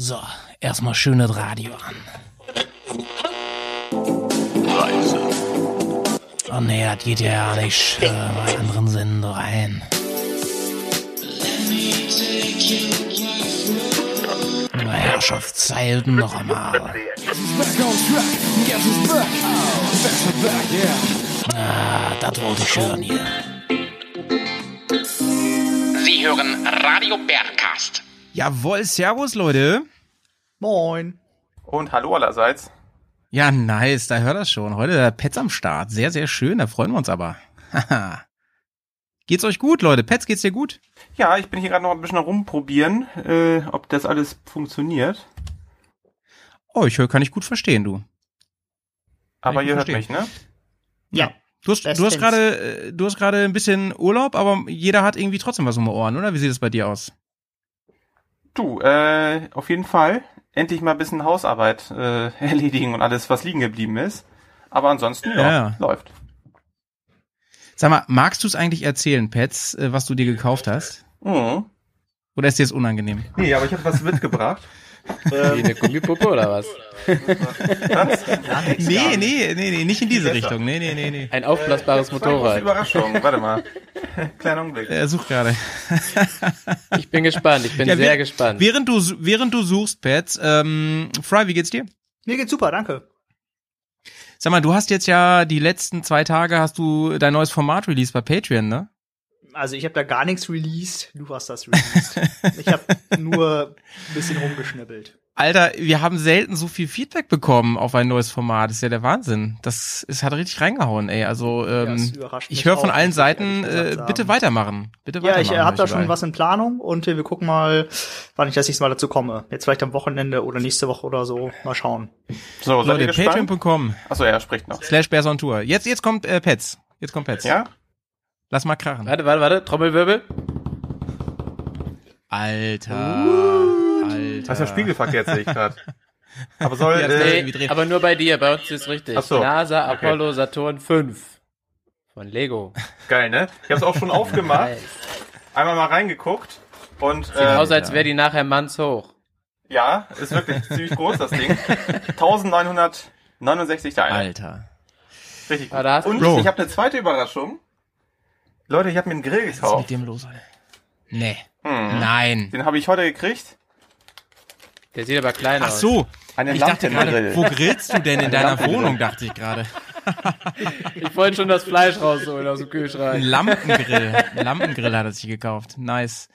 So, erstmal schönes Radio an. Reise. Oh nee, das geht ja nicht äh, bei anderen Sender rein. Na, Herrschaftszeiten noch einmal. Ah, das wollte ich hören hier. Sie hören Radio Bergcast. Jawohl, servus Leute. Moin. Und hallo allerseits. Ja, nice, da hört das schon. Heute der Pets am Start. Sehr, sehr schön, da freuen wir uns aber. Geht's euch gut, Leute? Pets, geht's dir gut? Ja, ich bin hier gerade noch ein bisschen rumprobieren, äh, ob das alles funktioniert. Oh, ich höre, kann ich gut verstehen, du. Aber ihr hört mich, ne? Ja. Du hast, du hast gerade, äh, du hast gerade ein bisschen Urlaub, aber jeder hat irgendwie trotzdem was um die Ohren, oder? Wie sieht es bei dir aus? Du, äh, auf jeden Fall. Endlich mal ein bisschen Hausarbeit äh, erledigen und alles, was liegen geblieben ist. Aber ansonsten, ja, Ja. läuft. Sag mal, magst du es eigentlich erzählen, Pets, äh, was du dir gekauft hast? Mhm. Oder ist dir das unangenehm? Nee, aber ich habe was mitgebracht. Wie eine Gummipuppe oder was? Was? Nee, nee, nee, nee, nicht in diese. Richtung. Nee, nee, nee, nee. Ein aufblasbares große Motorrad. Überraschung. Warte mal. Kleiner Augenblick. Er sucht gerade. Ich bin gespannt, ich bin Ja, sehr gespannt. Während du, während du suchst, Pets, ähm, Fry, wie geht's dir? Mir geht's super, danke. Sag mal, du hast jetzt ja die letzten zwei Tage hast du dein neues Format released bei Patreon, ne? Also ich habe da gar nichts released, du hast das released. ich habe nur ein bisschen rumgeschnippelt. Alter, wir haben selten so viel Feedback bekommen auf ein neues Format. Das ist ja der Wahnsinn. Das ist, hat richtig reingehauen, ey. Also Ja, ähm, es überrascht ich höre von allen ich Seiten, äh, bitte weitermachen. Bitte Ja, weitermachen. ich äh, habe da schon was in Planung und äh, wir gucken mal, wann ich das nächste Mal dazu komme. Jetzt vielleicht am Wochenende oder nächste Woche oder so. Mal schauen. So, Leute, patreon.com Achso, er spricht noch. slash Bears on Tour. Jetzt, jetzt kommt äh, Pets. Jetzt kommt Pets. Ja? Lass mal krachen. Warte, warte, warte, Trommelwirbel. Alter. Alter. Das ist ja spiegelverkehrt, sehe ich gerade. Aber soll, Ja, äh, Nee, aber nur bei dir, bei uns ist richtig. Ach so, NASA okay. Apollo Saturn 5 von Lego. geil, ne? Ich habe es auch schon aufgemacht, Nice. einmal mal reingeguckt und Sieht äh, aus, als wäre die nachher mannshoch. ja, ist wirklich ziemlich groß das Ding. 1969 Teile. Alter. Richtig hast gut. du- Und Bro. ich habe eine zweite Überraschung. Leute, ich habe mir einen Grill Was ist gekauft. mit dem los, Alter? Nee. Hm. Nein. Den habe ich heute gekriegt. Der sieht aber klein Ach aus. so. Einen Ich dachte gerade, wo grillst du denn in deiner. Wohnung, dachte ich gerade. Ich wollte schon das Fleisch rausholen aus dem Ein Kühlschrank. Lampengrill. Ein Lampengrill hat er sich gekauft. Nice.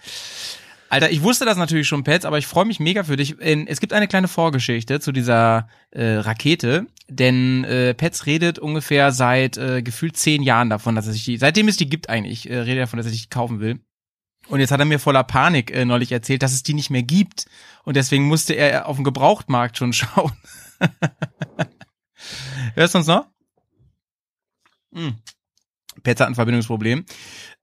Alter, ich wusste das natürlich schon, Pets, aber ich freue mich mega für dich. Es gibt eine kleine Vorgeschichte zu dieser äh, Rakete, denn äh, Pets redet ungefähr seit äh, gefühlt zehn Jahren davon, dass er sich die, seitdem es die gibt eigentlich, äh, redet er davon, dass er sich die kaufen will. Und jetzt hat er mir voller Panik äh, neulich erzählt, dass es die nicht mehr gibt. Und deswegen musste er auf dem Gebrauchtmarkt schon schauen. Hörst du uns noch? Hm. Pets hat ein Verbindungsproblem.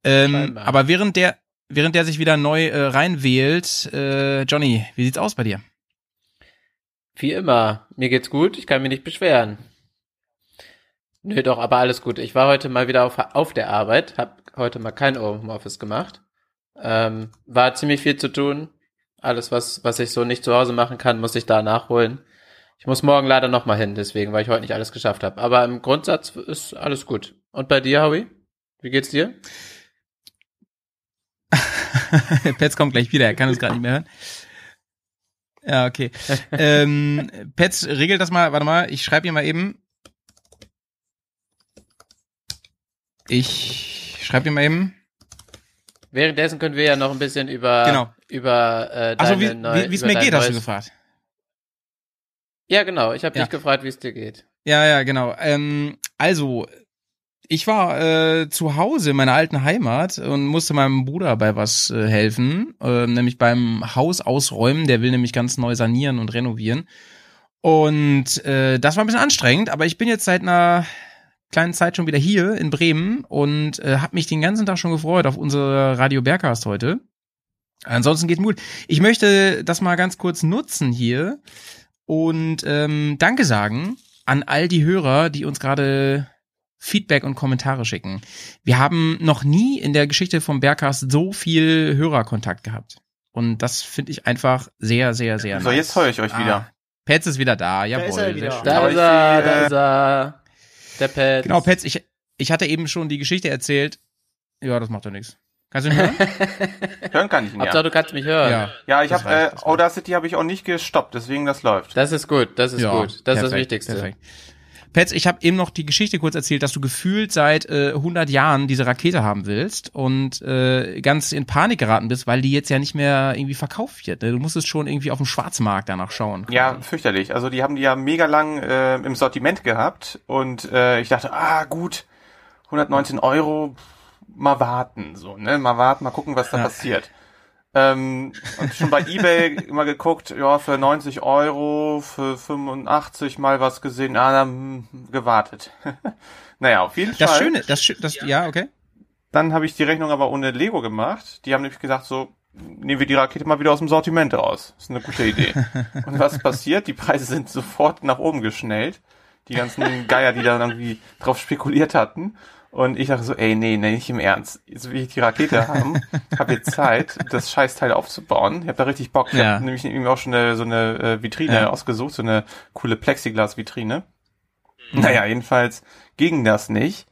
Ähm, aber während der, während der sich wieder neu äh, reinwählt, äh, Johnny, wie sieht's aus bei dir? Wie immer. Mir geht's gut, ich kann mich nicht beschweren. Nö, doch, aber alles gut. Ich war heute mal wieder auf, auf der Arbeit, hab heute mal kein Homeoffice gemacht. Ähm, war ziemlich viel zu tun. Alles, was, was ich so nicht zu Hause machen kann, muss ich da nachholen. Ich muss morgen leider noch mal hin, deswegen, weil ich heute nicht alles geschafft habe. Aber im Grundsatz ist alles gut. Und bei dir, Howie? Wie geht's dir? Pets kommt gleich wieder, er kann uns gerade nicht mehr hören. Ja, okay. ähm, Pets, regelt das mal, warte mal, ich schreibe ihr mal eben. Ich schreibe ihr mal eben. Währenddessen können wir ja noch ein bisschen über, Genau. über äh, Achso, wie wie- es mir geht, hast du gefragt. Ja, genau. Ich habe Ja. dich gefragt, wie es dir geht. Ja, ja, genau. Ähm, also, ich war äh, zu Hause in meiner alten Heimat und musste meinem Bruder bei was äh, helfen, äh, nämlich beim Haus ausräumen. Der will nämlich ganz neu sanieren und renovieren. Und äh, das war ein bisschen anstrengend, aber ich bin jetzt seit einer kleinen Zeit schon wieder hier in Bremen und äh, habe mich den ganzen Tag schon gefreut auf unsere Radio Bergcast heute. Ansonsten geht gut. Ich möchte das mal ganz kurz nutzen hier und ähm, Danke sagen an all die Hörer, die uns gerade Feedback und Kommentare schicken. Wir haben noch nie in der Geschichte vom Bergcast so viel Hörerkontakt gehabt. Und das finde ich einfach sehr, sehr, sehr So, nice. jetzt höre ich euch Ah, wieder. Petz ist wieder da, jawohl. ist er sehr wieder. schön. Da ist er, da ist er. Der Pet. Genau, Petz, ich, ich hatte eben schon die Geschichte erzählt. Ja, das macht doch nichts. Kannst du ihn hören? Hören kann ich ihn Hauptsache, ja. du kannst mich hören. ja. Ja, ich habe äh. Audacity habe ich auch nicht gestoppt, deswegen das läuft. Das ist gut, das ist Ja, gut. Das ist das perfekt, Wichtigste. Perfekt. Petz, ich habe eben noch die Geschichte kurz erzählt, dass du gefühlt seit äh, 100 Jahren diese Rakete haben willst und äh, ganz in Panik geraten bist, weil die jetzt ja nicht mehr irgendwie verkauft wird. Ne? Du musstest schon irgendwie auf dem Schwarzmarkt danach schauen. Ja, fürchterlich. Also die haben die ja mega lang äh, im Sortiment gehabt und äh, ich dachte, ah gut, 119 Euro, mal warten, so, ne, mal warten, mal gucken, was da Ja. passiert. Ähm, schon bei eBay immer geguckt, ja, für 90 Euro, für 85 mal was gesehen, ah, dann hm, gewartet. naja, auf jeden Das Fall. Schöne, das, Schö- das ja, okay. Dann habe ich die Rechnung aber ohne Lego gemacht. Die haben nämlich gesagt, so, nehmen wir die Rakete mal wieder aus dem Sortiment raus. Ist eine gute Idee. Und was passiert? Die Preise sind sofort nach oben geschnellt. Die ganzen Geier, die da irgendwie drauf spekuliert hatten. Und ich dachte so, ey, nee, nee, nicht im Ernst. Jetzt will ich die Rakete haben, habe jetzt Zeit, das Scheißteil aufzubauen. Ich habe da richtig Bock. Ich Ja. habe nämlich irgendwie auch schon eine, so eine äh, Vitrine Ja. ausgesucht, so eine coole Plexiglas-Vitrine. Naja, jedenfalls ging das nicht.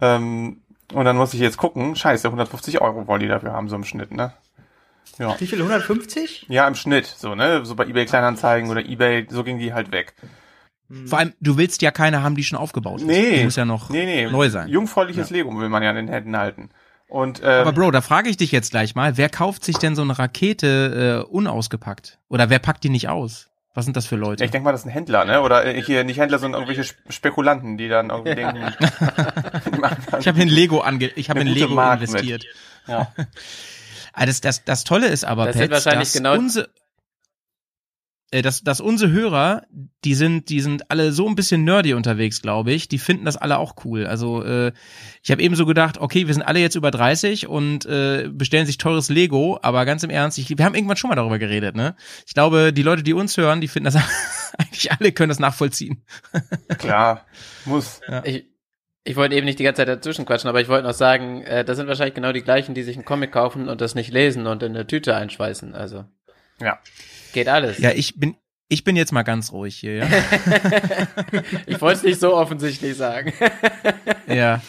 Ähm, und dann muss ich jetzt gucken, scheiße, 150 Euro wollen die dafür haben, so im Schnitt, ne? Ja. Wie viel? 150? Ja, im Schnitt, so, ne? So bei eBay Kleinanzeigen oder eBay, so ging die halt weg. Vor allem, du willst ja keine haben, die schon aufgebaut ist. Nee. Die muss ja noch Nee, nee. neu sein. Jungfräuliches Lego will man ja in den Händen halten. Und, ähm, Aber Bro, da frage ich dich jetzt gleich mal, wer kauft sich denn so eine Rakete äh, unausgepackt? Oder wer packt die nicht aus? Was sind das für Leute? ich denke mal, das ist ein Händler, ne? Oder äh, hier nicht Händler, sondern irgendwelche Sp- Spekulanten, die dann irgendwie denken, machen dann- Ich habe in Lego ange ich habe in Lego Mark mit. investiert. ja. Ah, das, das, das Tolle ist aber, Das sind Petz, wahrscheinlich dass genau- unsere, dass, dass unsere Hörer, die sind, die sind alle so ein bisschen nerdy unterwegs, glaube ich. Die finden das alle auch cool. Also äh, ich habe eben so gedacht, okay, wir sind alle jetzt über 30 und äh, bestellen sich teures Lego, aber ganz im Ernst, ich, wir haben irgendwann schon mal darüber geredet, ne? Ich glaube, die Leute, die uns hören, die finden das eigentlich alle können das nachvollziehen. Klar, muss. Ich, ich wollte eben nicht die ganze Zeit dazwischen quatschen, aber ich wollte noch sagen, äh, das sind wahrscheinlich genau die gleichen, die sich einen Comic kaufen und das nicht lesen und in eine Tüte einschweißen. Also Ja. Geht alles. Ja, ich bin ich bin jetzt mal ganz ruhig hier, ja. Ich wollte es nicht so offensichtlich sagen. Ja.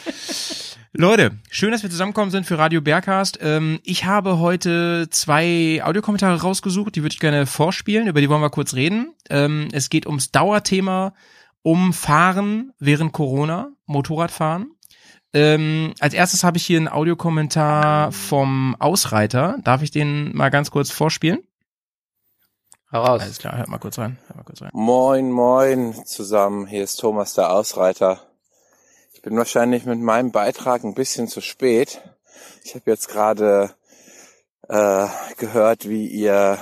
Leute, schön, dass wir zusammengekommen sind für Radio Bergcast. Ähm, ich habe heute zwei Audiokommentare rausgesucht, die würde ich gerne vorspielen, über die wollen wir kurz reden. Ähm, es geht ums Dauerthema um Fahren während Corona, Motorradfahren. Ähm, als erstes habe ich hier einen Audiokommentar vom Ausreiter. Darf ich den mal ganz kurz vorspielen? Hau raus. Alles klar, hört mal kurz rein. Hört mal kurz rein. Moin, moin zusammen. Hier ist Thomas der Ausreiter. Ich bin wahrscheinlich mit meinem Beitrag ein bisschen zu spät. Ich habe jetzt gerade äh, gehört, wie ihr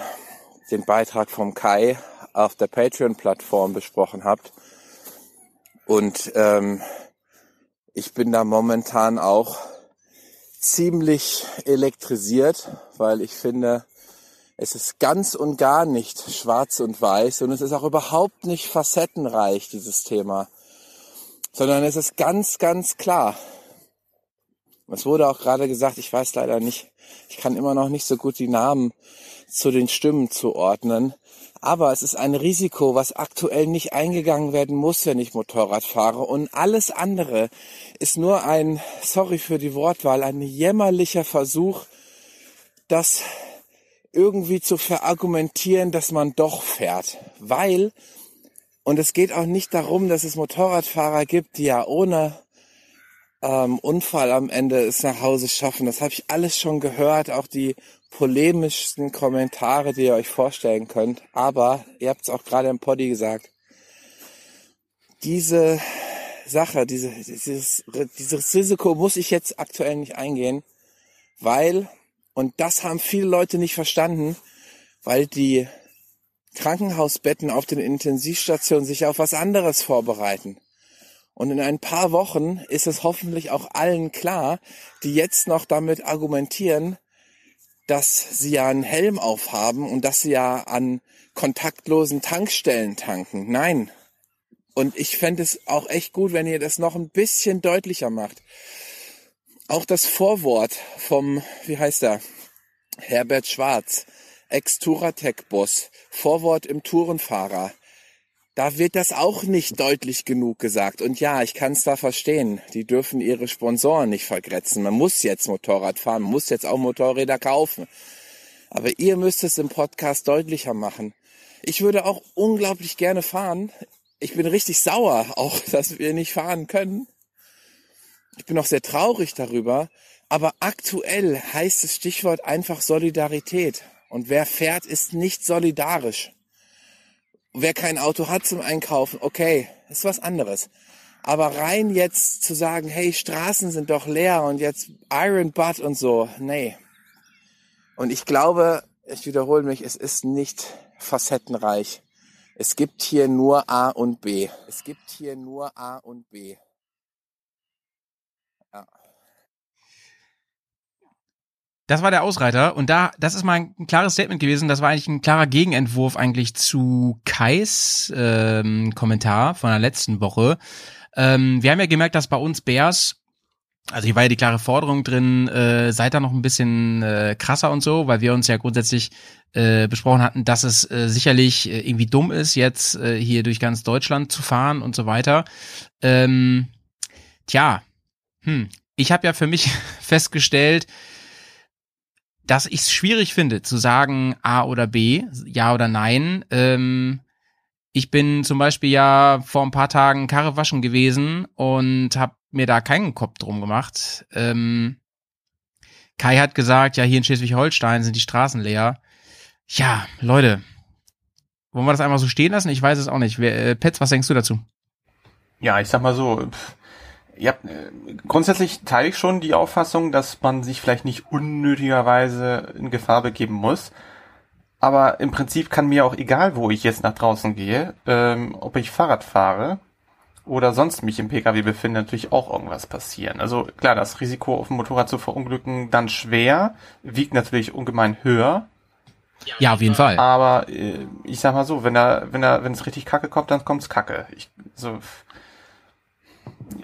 den Beitrag vom Kai auf der Patreon-Plattform besprochen habt. Und ähm, ich bin da momentan auch ziemlich elektrisiert, weil ich finde, es ist ganz und gar nicht schwarz und weiß und es ist auch überhaupt nicht facettenreich, dieses Thema, sondern es ist ganz, ganz klar. Es wurde auch gerade gesagt, ich weiß leider nicht, ich kann immer noch nicht so gut die Namen zu den Stimmen zuordnen, aber es ist ein Risiko, was aktuell nicht eingegangen werden muss, wenn ich Motorrad fahre und alles andere ist nur ein, sorry für die Wortwahl, ein jämmerlicher Versuch, das irgendwie zu verargumentieren, dass man doch fährt. Weil, und es geht auch nicht darum, dass es Motorradfahrer gibt, die ja ohne ähm, Unfall am Ende es nach Hause schaffen. Das habe ich alles schon gehört, auch die polemischsten Kommentare, die ihr euch vorstellen könnt. Aber, ihr habt es auch gerade im Poddy gesagt, diese Sache, diese, dieses, dieses Risiko muss ich jetzt aktuell nicht eingehen, weil und das haben viele Leute nicht verstanden, weil die Krankenhausbetten auf den Intensivstationen sich auf was anderes vorbereiten. Und in ein paar Wochen ist es hoffentlich auch allen klar, die jetzt noch damit argumentieren, dass sie ja einen Helm aufhaben und dass sie ja an kontaktlosen Tankstellen tanken. Nein. Und ich fände es auch echt gut, wenn ihr das noch ein bisschen deutlicher macht. Auch das Vorwort vom, wie heißt er, Herbert Schwarz, Ex-Touratec-Boss, Vorwort im Tourenfahrer. Da wird das auch nicht deutlich genug gesagt. Und ja, ich kann es da verstehen. Die dürfen ihre Sponsoren nicht vergrätzen. Man muss jetzt Motorrad fahren, man muss jetzt auch Motorräder kaufen. Aber ihr müsst es im Podcast deutlicher machen. Ich würde auch unglaublich gerne fahren. Ich bin richtig sauer, auch dass wir nicht fahren können. Ich bin auch sehr traurig darüber. Aber aktuell heißt das Stichwort einfach Solidarität. Und wer fährt, ist nicht solidarisch. Wer kein Auto hat zum Einkaufen, okay, ist was anderes. Aber rein jetzt zu sagen, hey, Straßen sind doch leer und jetzt Iron Butt und so, nee. Und ich glaube, ich wiederhole mich, es ist nicht facettenreich. Es gibt hier nur A und B. Es gibt hier nur A und B. Das war der Ausreiter und da, das ist mal ein klares Statement gewesen. Das war eigentlich ein klarer Gegenentwurf eigentlich zu Kais ähm, Kommentar von der letzten Woche. Ähm, wir haben ja gemerkt, dass bei uns Bears also hier war ja die klare Forderung drin, äh, seid da noch ein bisschen äh, krasser und so, weil wir uns ja grundsätzlich äh, besprochen hatten, dass es äh, sicherlich äh, irgendwie dumm ist, jetzt äh, hier durch ganz Deutschland zu fahren und so weiter. Ähm, tja, hm, ich habe ja für mich festgestellt, dass ich es schwierig finde zu sagen A oder B, ja oder nein. Ähm, ich bin zum Beispiel ja vor ein paar Tagen Karre waschen gewesen und habe mir da keinen Kopf drum gemacht. Ähm, Kai hat gesagt, ja, hier in Schleswig-Holstein sind die Straßen leer. Ja, Leute, wollen wir das einmal so stehen lassen? Ich weiß es auch nicht. Wer, äh, Petz, was denkst du dazu? Ja, ich sag mal so, pff, ja, grundsätzlich teile ich schon die Auffassung, dass man sich vielleicht nicht unnötigerweise in Gefahr begeben muss. Aber im Prinzip kann mir auch egal, wo ich jetzt nach draußen gehe, ähm, ob ich Fahrrad fahre oder sonst mich im Pkw befinde, natürlich auch irgendwas passieren. Also klar, das Risiko auf dem Motorrad zu verunglücken dann schwer, wiegt natürlich ungemein höher. Ja, auf jeden Fall. Aber äh, ich sag mal so, wenn er, wenn er, wenn es richtig Kacke kommt, dann kommt's Kacke. Ich, so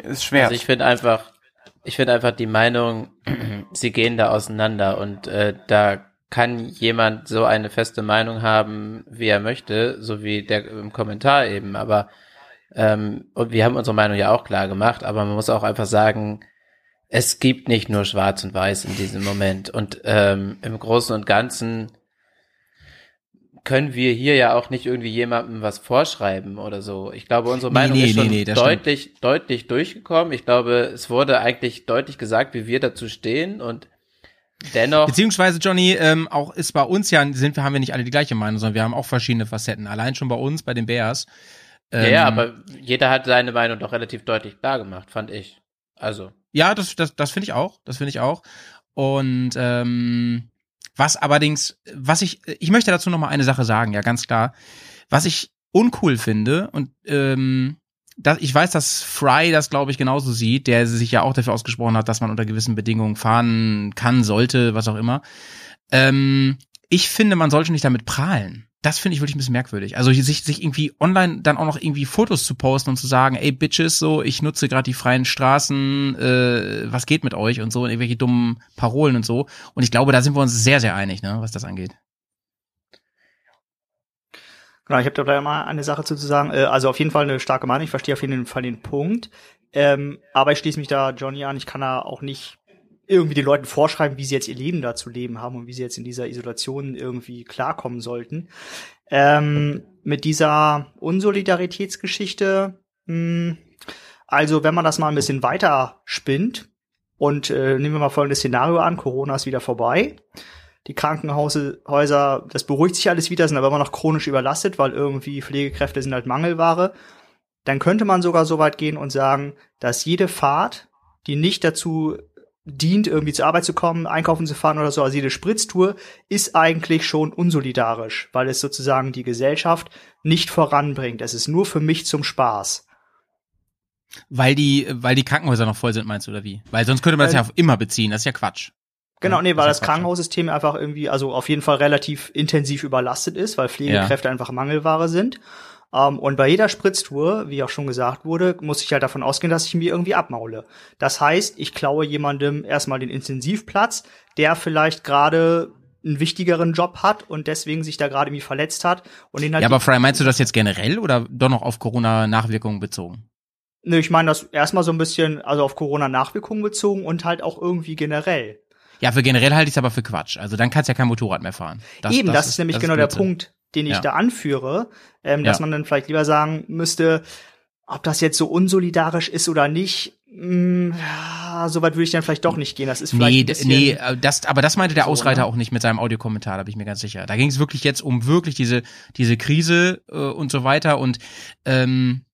ist schwer. Also ich finde einfach, ich finde einfach die Meinung, sie gehen da auseinander und äh, da kann jemand so eine feste Meinung haben, wie er möchte, so wie der im Kommentar eben, aber ähm, und wir haben unsere Meinung ja auch klar gemacht, aber man muss auch einfach sagen, es gibt nicht nur Schwarz und Weiß in diesem Moment. Und ähm, im Großen und Ganzen können wir hier ja auch nicht irgendwie jemandem was vorschreiben oder so. Ich glaube, unsere Meinung nee, ist schon nee, nee, deutlich, stimmt. deutlich durchgekommen. Ich glaube, es wurde eigentlich deutlich gesagt, wie wir dazu stehen und dennoch. Beziehungsweise, Johnny, ähm, auch ist bei uns ja, sind wir, haben wir nicht alle die gleiche Meinung, sondern wir haben auch verschiedene Facetten. Allein schon bei uns, bei den Bears. Ähm, ja, ja, aber jeder hat seine Meinung doch relativ deutlich klar gemacht, fand ich. Also. Ja, das, das, das finde ich auch. Das finde ich auch. Und ähm, was allerdings, was ich, ich möchte dazu noch mal eine Sache sagen, ja, ganz klar. Was ich uncool finde und ähm, das, ich weiß, dass Fry das, glaube ich, genauso sieht, der sich ja auch dafür ausgesprochen hat, dass man unter gewissen Bedingungen fahren kann, sollte, was auch immer. Ähm, ich finde, man sollte nicht damit prahlen das finde ich wirklich ein bisschen merkwürdig. Also sich, sich irgendwie online dann auch noch irgendwie Fotos zu posten und zu sagen, ey Bitches, so, ich nutze gerade die freien Straßen, äh, was geht mit euch und so, und irgendwelche dummen Parolen und so. Und ich glaube, da sind wir uns sehr, sehr einig, ne, was das angeht. Genau, ich habe da gleich mal eine Sache zu sagen. Äh, also auf jeden Fall eine starke Meinung. Ich verstehe auf jeden Fall den Punkt. Ähm, aber ich schließe mich da Johnny an. Ich kann da auch nicht irgendwie den Leuten vorschreiben, wie sie jetzt ihr Leben da zu leben haben und wie sie jetzt in dieser Isolation irgendwie klarkommen sollten. Ähm, mit dieser Unsolidaritätsgeschichte, mh, hm, also wenn man das mal ein bisschen weiter spinnt und äh, nehmen wir mal folgendes Szenario an, Corona ist wieder vorbei. Die Krankenhäuser, das beruhigt sich alles wieder, sind aber immer noch chronisch überlastet, weil irgendwie Pflegekräfte sind halt Mangelware. Dann könnte man sogar so weit gehen und sagen, dass jede Fahrt, die nicht dazu dient, irgendwie zur Arbeit zu kommen, einkaufen zu fahren oder so, also jede Spritztour ist eigentlich schon unsolidarisch, weil es sozusagen die Gesellschaft nicht voranbringt. Es ist nur für mich zum Spaß. Weil die, weil die Krankenhäuser noch voll sind, meinst du, oder wie? Weil sonst könnte man das äh, ja auf immer beziehen, das ist ja Quatsch. Genau, nee, weil das, das Krankenhaussystem einfach irgendwie, also auf jeden Fall relativ intensiv überlastet ist, weil Pflegekräfte ja. einfach Mangelware sind. Um, ähm, und bei jeder Spritztour, wie auch schon gesagt wurde, muss ich halt davon ausgehen, dass ich mir irgendwie abmaule. Das heißt, ich klaue jemandem erstmal den Intensivplatz, der vielleicht gerade einen wichtigeren Job hat und deswegen sich da gerade irgendwie verletzt hat und den halt Ja, aber Fry, meinst du das jetzt generell oder doch noch auf Corona-Nachwirkungen bezogen? Nö, ich meine das erstmal so ein bisschen, also auf Corona-Nachwirkungen bezogen und halt auch irgendwie generell. Ja, für generell halte ich es aber für Quatsch. Also dann kannst du ja kein Motorrad mehr fahren. Eben, das, ist nämlich das genau der Blödsinn. Punkt, den ich Ja. da anführe, ähm, dass Ja. man dann vielleicht lieber sagen müsste, ob das jetzt so unsolidarisch ist oder nicht. Mh, ja, so weit würde ich dann vielleicht doch nicht gehen. Das ist vielleicht Nee, nee, äh, das, aber das meinte der So, Ausreiter ne? auch nicht mit seinem Audiokommentar, da bin ich mir ganz sicher. Da ging es wirklich jetzt um wirklich diese, diese Krise äh, und so weiter. Und ähm,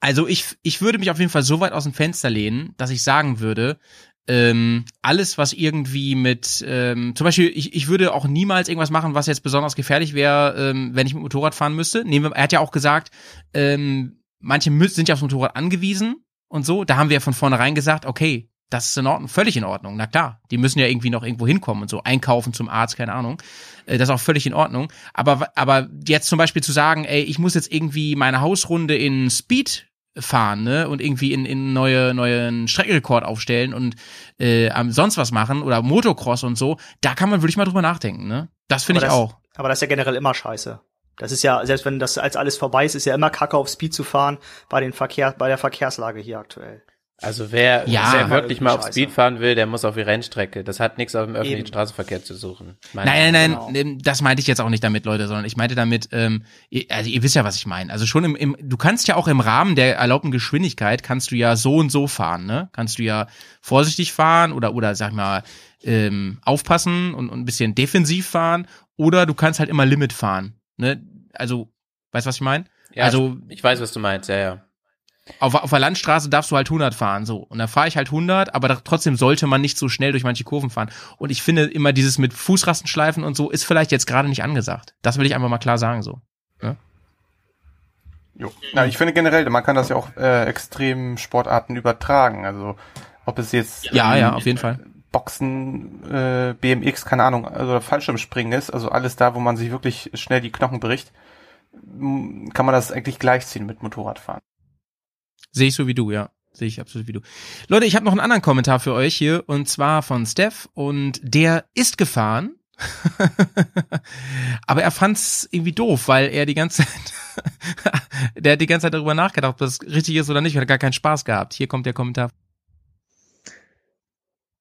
also ich, ich würde mich auf jeden Fall so weit aus dem Fenster lehnen, dass ich sagen würde, ähm, alles, was irgendwie mit, ähm, zum Beispiel, ich, ich würde auch niemals irgendwas machen, was jetzt besonders gefährlich wäre, ähm, wenn ich mit dem Motorrad fahren müsste. Nehmen wir, er hat ja auch gesagt, ähm, manche sind ja aufs Motorrad angewiesen und so. Da haben wir ja von vornherein gesagt, okay, das ist in Ordnung, völlig in Ordnung. Na klar, die müssen ja irgendwie noch irgendwo hinkommen und so, einkaufen zum Arzt, keine Ahnung. Äh, Das ist auch völlig in Ordnung. Aber, aber jetzt zum Beispiel zu sagen, ey, ich muss jetzt irgendwie meine Hausrunde in Speed fahren, ne, und irgendwie in, in neue, neuen Streckenrekord aufstellen und äh, am sonst was machen oder Motocross und so, da kann man wirklich mal drüber nachdenken, ne? Das finde ich das- auch. aber das ist ja generell immer scheiße. Das ist ja, selbst wenn das als alles vorbei ist, ist ja immer Kacke auf Speed zu fahren bei den Verkehr, bei der Verkehrslage hier aktuell. Also wer, Ja. wer wirklich mal auf Scheiße. Speed fahren will, der muss auf die Rennstrecke. Das hat nichts auf dem öffentlichen Eben. Straßenverkehr zu suchen. Nein, nein, nein, Genau. das meinte ich jetzt auch nicht damit, Leute, sondern ich meinte damit, ähm, ihr, also ihr wisst ja, was ich meine. Also schon im, im, du kannst ja auch im Rahmen der erlaubten Geschwindigkeit kannst du ja so und so fahren, ne? Kannst du ja vorsichtig fahren oder oder sag ich mal ähm, aufpassen und, und ein bisschen defensiv fahren oder du kannst halt immer Limit fahren, ne? Also, weißt du, was ich meine? Ja, also ich weiß, was du meinst, ja, ja. Auf, auf der Landstraße darfst du halt 100 fahren, so. Und da fahre ich halt 100, aber da, trotzdem sollte man nicht so schnell durch manche Kurven fahren. Und ich finde immer dieses mit Fußrastenschleifen und so ist vielleicht jetzt gerade nicht angesagt. Das will ich einfach mal klar sagen, so. Jo. Na, ich finde generell, man kann das ja auch äh, extrem Sportarten übertragen. Also ob es jetzt Ja, ähm, ja, auf jeden Fall. Boxen, äh, BMX, keine Ahnung, also Fallschirmspringen ist, also alles da, wo man sich wirklich schnell die Knochen bricht, kann man das eigentlich gleichziehen mit Motorradfahren. Sehe ich so wie du, ja. Sehe ich absolut wie du. Leute, ich habe noch einen anderen Kommentar für euch hier und zwar von Steph und der ist gefahren. Aber er fand's irgendwie doof, weil er die ganze Zeit, der hat die ganze Zeit darüber nachgedacht, ob das richtig ist oder nicht, hat gar keinen Spaß gehabt. Hier kommt der Kommentar.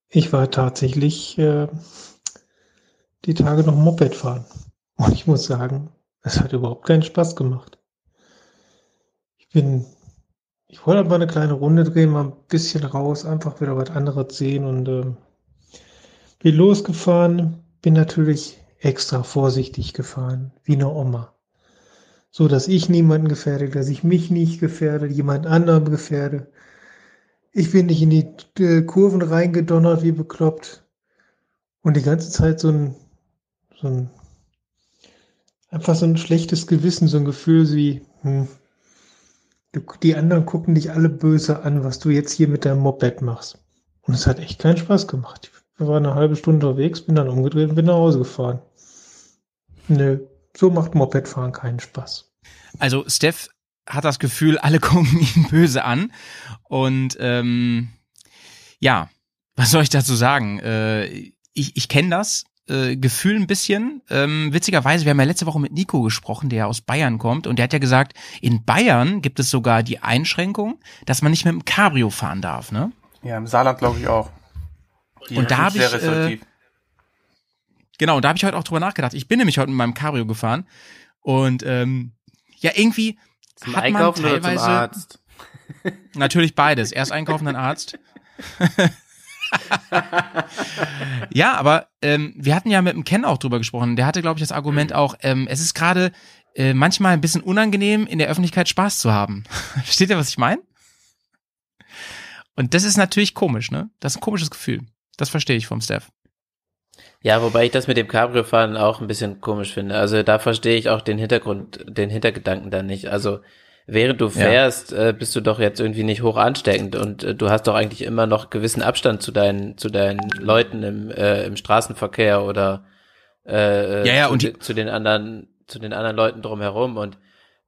Ich war tatsächlich äh, die Tage noch Moped fahren. Und ich muss sagen, es hat überhaupt keinen Spaß gemacht. Ich bin, ich wollte mal eine kleine Runde drehen, mal ein bisschen raus, einfach wieder was anderes sehen und ähm, bin losgefahren, bin natürlich extra vorsichtig gefahren, wie eine Oma. So dass ich niemanden gefährde, dass ich mich nicht gefährde, jemand anderen gefährde. Ich bin nicht in die äh, Kurven reingedonnert wie bekloppt. Und die ganze Zeit so ein, so ein, einfach so ein schlechtes Gewissen, so ein Gefühl wie, hm, die anderen gucken dich alle böse an, was du jetzt hier mit deinem Moped machst. Und es hat echt keinen Spaß gemacht. Ich war eine halbe Stunde unterwegs, bin dann umgedreht und bin nach Hause gefahren. Nö, so macht Mopedfahren keinen Spaß. Also Steph hat das Gefühl, alle gucken ihn böse an. Und ähm, ja, was soll ich dazu sagen? Äh, ich ich kenne das äh, Gefühl ein bisschen. Ähm, witzigerweise, wir haben ja letzte Woche mit Nico gesprochen, der aus Bayern kommt, und der hat ja gesagt, in Bayern gibt es sogar die Einschränkung, dass man nicht mit dem Cabrio fahren darf, ne? Ja, im Saarland glaube ich auch. Die Und da sind hab sehr ich, äh. Genau, da habe ich heute auch drüber nachgedacht. Ich bin nämlich heute mit meinem Cabrio gefahren und ähm, ja, irgendwie Zum hat Einkaufen man oder zum teilweise Arzt? Natürlich beides. Erst einkaufen, dann Arzt. ja, aber ähm, wir hatten ja mit dem Ken auch drüber gesprochen. Der hatte, glaube ich, das Argument auch, ähm, es ist gerade äh, manchmal ein bisschen unangenehm, in der Öffentlichkeit Spaß zu haben. Versteht ihr, was ich meine? Und das ist natürlich komisch, ne? Das ist ein komisches Gefühl. Das verstehe ich vom Steph. Ja, wobei ich das mit dem Cabrio-Fahren auch ein bisschen komisch finde. Also da verstehe ich auch den Hintergrund, den Hintergedanken dann nicht. Also während du fährst, äh, bist du doch jetzt irgendwie nicht hoch ansteckend und äh, du hast doch eigentlich immer noch gewissen Abstand zu deinen, zu deinen Leuten im, äh, im Straßenverkehr oder äh, Ja, ja, zu, und die- zu den anderen, zu den anderen Leuten drumherum. Und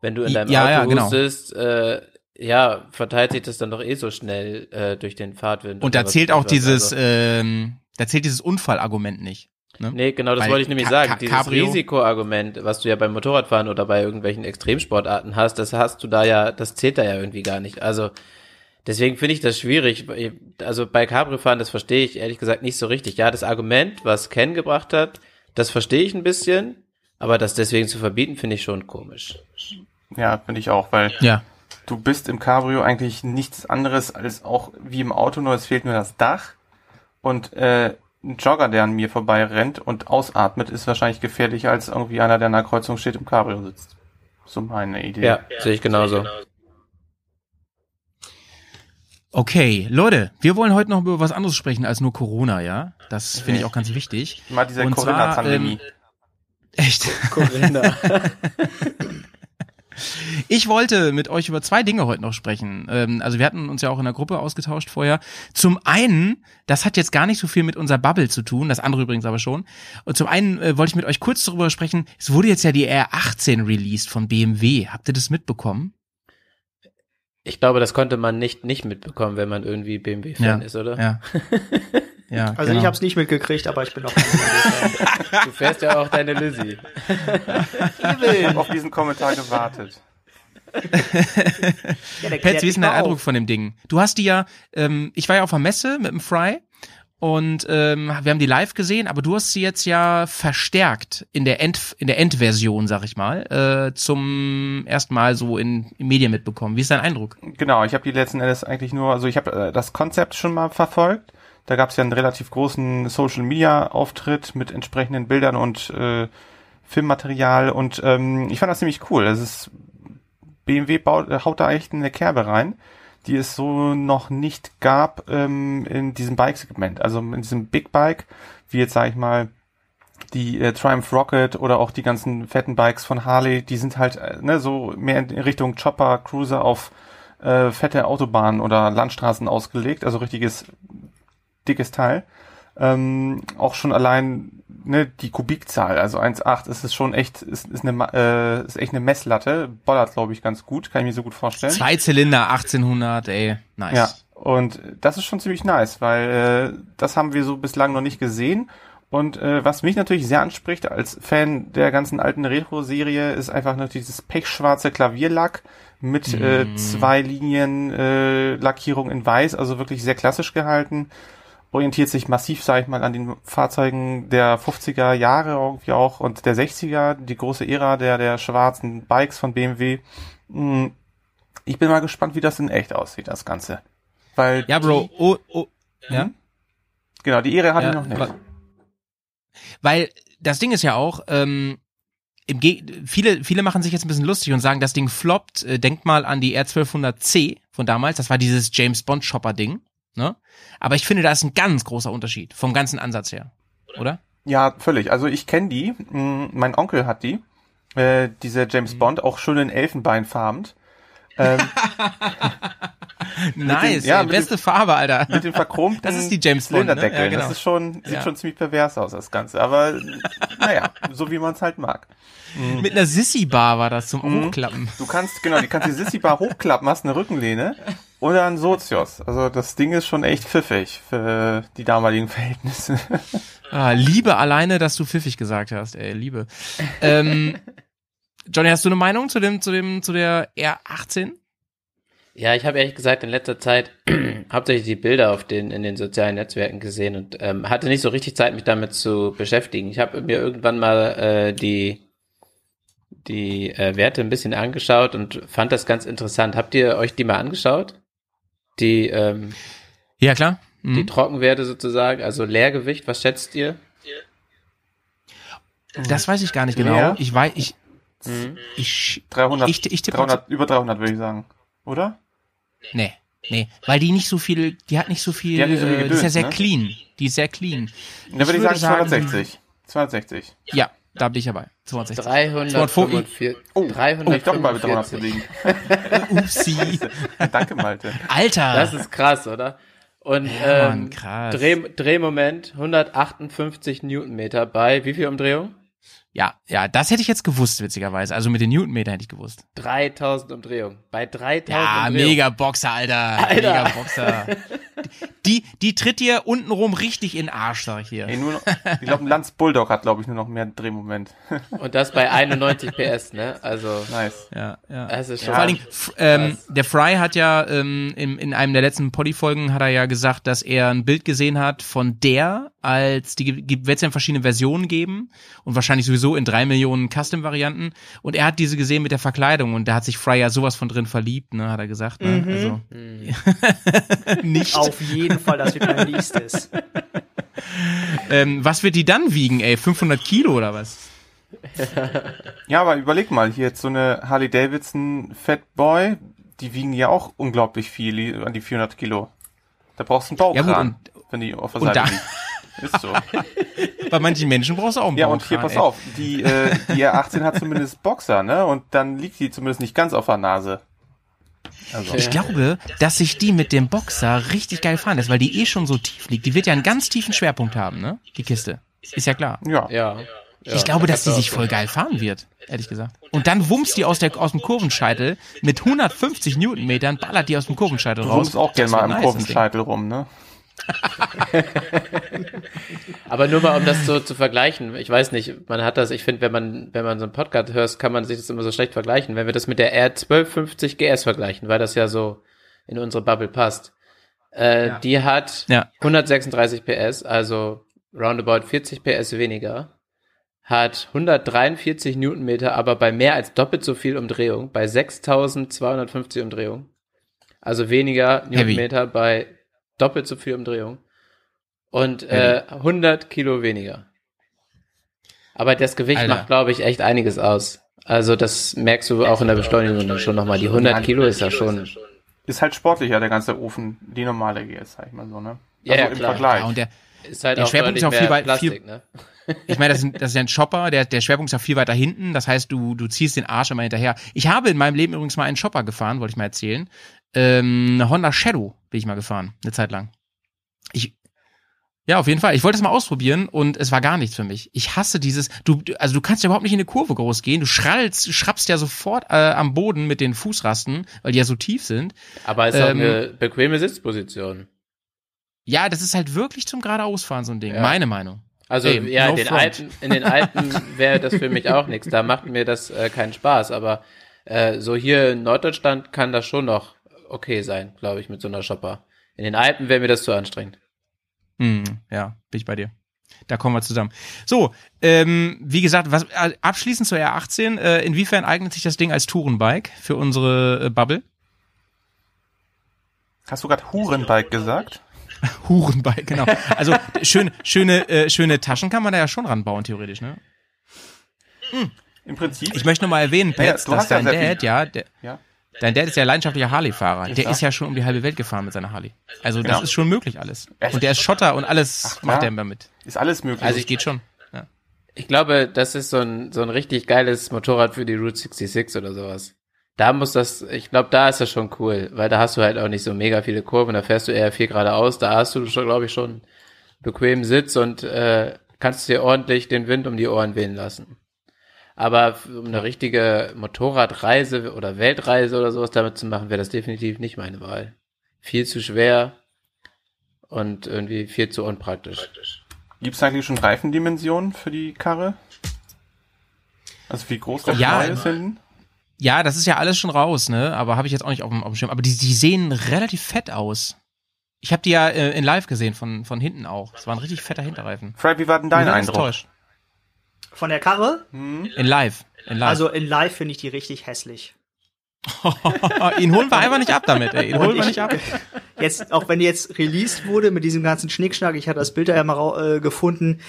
wenn du in deinem Ja, ja, Auto genau. hustest, äh, ja, verteilt sich das dann doch eh so schnell äh, durch den Fahrtwind. Und da zählt auch dieses, Also- ähm, da zählt dieses Unfallargument nicht. Ne? Nee, genau, das Weil wollte ich nämlich Ca- sagen. Ca- Dieses Cabrio- Risikoargument, was du ja beim Motorradfahren oder bei irgendwelchen Extremsportarten hast, das hast du da ja, das zählt da ja irgendwie gar nicht. Also deswegen finde ich das schwierig. Also bei Cabrio-Fahren, das verstehe ich ehrlich gesagt nicht so richtig. Ja, das Argument, was Ken gebracht hat, das verstehe ich ein bisschen, aber das deswegen zu verbieten, finde ich schon komisch. Ja, finde ich auch, weil Ja. du bist im Cabrio eigentlich nichts anderes als auch wie im Auto, nur es fehlt nur das Dach. Und äh, ein Jogger, der an mir vorbei rennt und ausatmet, ist wahrscheinlich gefährlicher als irgendwie einer, der an der Kreuzung steht im Cabrio sitzt. So meine Idee. Ja, sehe ich genauso. Okay, Leute, wir wollen heute noch über was anderes sprechen als nur Corona, ja? Das finde ich auch ganz wichtig. Mal diese zwar, Corinna-Pandemie. Echt? Corinna. Ich wollte mit euch über zwei Dinge heute noch sprechen. Ähm, also wir hatten uns ja auch in der Gruppe ausgetauscht vorher. Zum einen, das hat jetzt gar nicht so viel mit unserer Bubble zu tun, das andere übrigens aber schon. Und zum einen äh, wollte ich mit euch kurz darüber sprechen, es wurde jetzt ja die R18 released von BMW. Habt ihr das mitbekommen? Ich glaube, das konnte man nicht nicht mitbekommen, wenn man irgendwie BMW-Fan Ja, ist, oder? Ja. ja Also genau. ich habe es nicht mitgekriegt, aber ich bin auch. Du fährst ja auch deine Lizzie. Ich habe auf diesen Kommentar gewartet. Ja, klärt wie ist denn mal Eindruck auf. von dem Ding? Du hast die ja, ähm, ich war ja auf der Messe mit dem Fry und ähm, wir haben die live gesehen, aber du hast sie jetzt ja verstärkt in der End, in der Endversion, sag ich mal, äh, zum ersten Mal so in, in Medien mitbekommen. Wie ist dein Eindruck? Genau, ich habe die letzten Endes eigentlich nur, also ich habe äh, das Konzept schon mal verfolgt. Da gab es ja einen relativ großen Social Media Auftritt mit entsprechenden Bildern und äh, Filmmaterial und ähm, ich fand das ziemlich cool. Es ist BMW baut, äh, haut da echt eine Kerbe rein, die es so noch nicht gab ähm, in diesem Bike-Segment. Also in diesem Big Bike, wie jetzt sage ich mal die äh, Triumph Rocket oder auch die ganzen fetten Bikes von Harley, die sind halt äh, ne, so mehr in Richtung Chopper, Cruiser auf äh, fette Autobahnen oder Landstraßen ausgelegt, also richtiges dickes Teil. Ähm, auch schon allein ne, die Kubikzahl, also 1,8 ist es schon echt, ist, ist, eine, äh, ist echt eine Messlatte, bollert glaube ich ganz gut, kann ich mir so gut vorstellen. Zwei Zylinder, 1800, ey, nice. Ja, und das ist schon ziemlich nice, weil äh, das haben wir so bislang noch nicht gesehen. Und äh, was mich natürlich sehr anspricht als Fan der ganzen alten Retro-Serie, ist einfach noch dieses pechschwarze Klavierlack mit äh, zwei Linien äh, Lackierung in weiß, also wirklich sehr klassisch gehalten. Orientiert sich massiv, sage ich mal, an den Fahrzeugen der 50er Jahre irgendwie auch und der 60er, die große Ära der, der schwarzen Bikes von BMW. Hm, Ich bin mal gespannt, wie das in echt aussieht, das Ganze. Weil Ja, Bro, oh, oh, ja? Mhm. Genau, die Ehre hatte Ja, ich noch nicht. Weil das Ding ist ja auch, ähm, im Ge viele, viele machen sich jetzt ein bisschen lustig und sagen, das Ding floppt. Äh, denkt mal an die R1200C von damals. Das war dieses James Bond Shopper Ding. Ne? Aber ich finde, da ist ein ganz großer Unterschied vom ganzen Ansatz her. Oder? Ja, völlig. Also ich kenne die. Mm, Mein Onkel hat die. Äh, diese James Mhm. Bond, auch schön in Elfenbeinfarben. Ähm, Nice, ja, ey, beste Farbe, Alter. mit dem verchromten Das ist die James Bond, ne? Ja, genau. Das ist schon, sieht Ja. schon ziemlich pervers aus, das Ganze. Aber naja, so wie man es halt mag. Mit einer Sissy-Bar war das zum Mhm. Hochklappen. Du kannst, genau, die kannst die Sissy-Bar hochklappen, hast eine Rückenlehne oder ein Sozios. Also das Ding ist schon echt pfiffig für die damaligen Verhältnisse. Ah, Liebe alleine, dass du pfiffig gesagt hast, ey, Liebe. Ähm, Johnny, hast du eine Meinung zu dem, zu dem, zu der R18? Ja, ich habe ehrlich gesagt in letzter Zeit hauptsächlich die Bilder auf den in den sozialen Netzwerken gesehen und ähm, hatte nicht so richtig Zeit, mich damit zu beschäftigen. Ich habe mir irgendwann mal äh, die die äh, Werte ein bisschen angeschaut und fand das ganz interessant. Habt ihr euch die mal angeschaut? Die ähm, Ja, klar. Mhm. die Trockenwerte sozusagen, also Leergewicht. Was schätzt ihr? Das weiß ich gar nicht genau. Leer? Ich weiß, ich, Mhm. ich, 300, ich, ich tippe 300 über 300 würde ich sagen. Oder? Nee, nee, weil die nicht so viel, die hat nicht so viel, Die nicht so viel äh, die ist ja sehr ne? clean. Die ist sehr clean. Da würde ich würde sagen- 260. 260. Ja, da bin ich dabei. 260. 345. Oh, oh ich doch mal mit 300 345. gelegen. Upsi. Danke, Malte. Alter. Das ist krass, oder? Und Ja, Mann, ähm, krass. Dreh, Drehmoment 158 Newtonmeter bei wie viel Umdrehung? ja, ja, das hätte ich jetzt gewusst, witzigerweise. Also mit den Newtonmeter hätte ich gewusst. 3000 Umdrehungen. Bei 3000 Ja, Umdrehungen. mega Boxer, Alter. Alter. Mega Boxer. Die, die tritt dir untenrum richtig in den Arsch, sag ich dir. Ey, nur noch, ich glaube, ein Lanz Bulldog hat, glaube ich, nur noch mehr Drehmoment. Und das bei 91 PS, ne? Also, nice. Ja, ja. das ist schon. Vor allen Dingen, ähm, der Fry hat ja ähm, in, in einem der letzten Poddy-Folgen hat er ja gesagt, dass er ein Bild gesehen hat von der, als die wird es ja in verschiedene Versionen geben und wahrscheinlich sowieso in drei Millionen Custom-Varianten. Und er hat diese gesehen mit der Verkleidung und da hat sich Fry ja sowas von drin verliebt, ne, hat er gesagt. Ne? Mhm. Also Hm. nicht. Auf jeden Fall, das wird mein nächstes. Ähm, was wird die dann wiegen, ey? 500 Kilo oder was? Ja, aber überleg mal, hier jetzt so eine Harley Davidson Fatboy, die wiegen ja auch unglaublich viel, die- an die 400 Kilo. Da brauchst du einen Ja, Baukran, gut, wenn die auf der und Seite da- liegen. Ist so. Bei manchen Menschen brauchst du auch einen Ja, und hier, pass ey. auf, die, äh, die R18 hat zumindest Boxer, ne? Und dann liegt die zumindest nicht ganz auf der Nase. Also, Ich glaube, dass sich die mit dem Boxer richtig geil fahren lässt, weil die eh schon so tief liegt. Die wird ja einen ganz tiefen Schwerpunkt haben, ne? Die Kiste. Ist ja klar. ja. Ja. ja. ich glaube, dass die du sich voll geil fahren wird, ehrlich gesagt. Und dann wummst die aus, der, aus dem Kurvenscheitel mit 150 Newtonmetern, ballert die aus dem Kurvenscheitel Du raus. rummst auch gerne mal am nice. Kurvenscheitel rum, ne? Aber nur mal, um das so zu vergleichen. Ich weiß nicht, man hat das, ich finde, wenn man, wenn man so einen Podcast hört, kann man sich das immer so schlecht vergleichen. Wenn wir das mit der R1250 GS vergleichen, weil das ja so in unsere Bubble passt. Äh, Die hat Ja. 136 PS, also roundabout 40 PS weniger. Hat 143 Newtonmeter, aber bei mehr als doppelt so viel Umdrehung, bei 6250 Umdrehungen. Also weniger Heavy. Newtonmeter bei doppelt so viel Umdrehung. Und äh, 100 Kilo weniger. Aber das Gewicht Alter. macht, glaube ich, echt einiges aus. Also das merkst du auch in der Beschleunigung dann schon nochmal. Die 100 Kilo ist ja schon... Ist halt sportlicher, der ganze Ofen, die normale GS, sag ich mal so, ne? Ja, also ja, im klar. Vergleich. Ja, und der, Ist halt Der auch Schwerpunkt ist auch viel mehr weit- Plastik, viel- ne? ich meine, das, ist- das ist ja ein Chopper, der, der Schwerpunkt ist auch viel weiter hinten. Das heißt, du, du ziehst den Arsch immer hinterher. Ich habe in meinem Leben übrigens mal einen Chopper gefahren, wollte ich mal erzählen. Ähm, eine Honda Shadow bin ich mal gefahren, eine Zeit lang. Ich, ja, auf jeden Fall. Ich wollte es mal ausprobieren und es war gar nichts für mich. Ich hasse dieses, du, also du kannst ja überhaupt nicht in eine Kurve groß gehen. Du schrallst, schrappst ja sofort äh, am Boden mit den Fußrasten, weil die ja so tief sind. Aber ist auch Ähm, eine bequeme Sitzposition. Ja, das ist halt wirklich zum geradeausfahren so ein Ding. Ja. Meine Meinung. Also Ey, ja, no in den. Alpen, in den Alpen wäre das für mich auch nichts. Da macht mir das äh, keinen Spaß. Aber äh, so hier in Norddeutschland kann das schon noch okay sein, glaube ich, mit so einer Shopper. In den Alpen wäre mir das zu anstrengend. Hm, ja, bin ich bei dir. Da kommen wir zusammen. So, ähm, wie gesagt, was äh, abschließend zur R18, äh, inwiefern eignet sich das Ding als Tourenbike für unsere äh, Bubble? Hast du gerade Hurenbike gesagt? Hurenbike, genau. Also schöne, schöne, äh, schöne Taschen kann man da ja schon ranbauen, theoretisch, ne? Im Prinzip. Ich möchte nur mal erwähnen, Ja, Pets, du dass hast ja dein sehr Dad, viel- ja, der, ja. Dein Dad ist ja leidenschaftlicher Harley-Fahrer. Der ist ja schon um die halbe Welt gefahren mit seiner Harley. Also das Genau. ist schon möglich alles. Und der ist Schotter und alles Ach, macht er immer mit. Ist alles möglich. Also es geht schon. Ja. Ich glaube, das ist so ein, so ein richtig geiles Motorrad für die Route 66 oder sowas. Da muss das, ich glaube, da ist das schon cool, weil da hast du halt auch nicht so mega viele Kurven, da fährst du eher viel geradeaus, da hast du schon, glaube ich, schon bequemen Sitz und äh, kannst dir ordentlich den Wind um die Ohren wehen lassen. Aber um eine richtige Motorradreise oder Weltreise oder sowas damit zu machen, wäre das definitiv nicht meine Wahl. Viel zu schwer und irgendwie viel zu unpraktisch. Gibt's eigentlich schon Reifendimensionen für die Karre? Also wie groß das Ja, Neu ist hinten? Ja, das ist ja alles schon raus, ne? Aber habe ich jetzt auch nicht auf dem, auf dem Schirm. Aber die, die sehen relativ fett aus. Ich habe die ja äh, in Live gesehen, von, von hinten auch. Das war ein richtig fetter Hinterreifen. Fred, wie war denn dein Eindruck? enttäuscht. Von der Karre? In Live. In Live. Also in live finde ich die richtig hässlich. ihn holen wir einfach nicht ab damit, ey. Ihn holen wir ich- nicht ab. Jetzt, auch wenn die jetzt released wurde mit diesem ganzen Schnickschnack, ich hatte das Bild da ja mal äh, gefunden.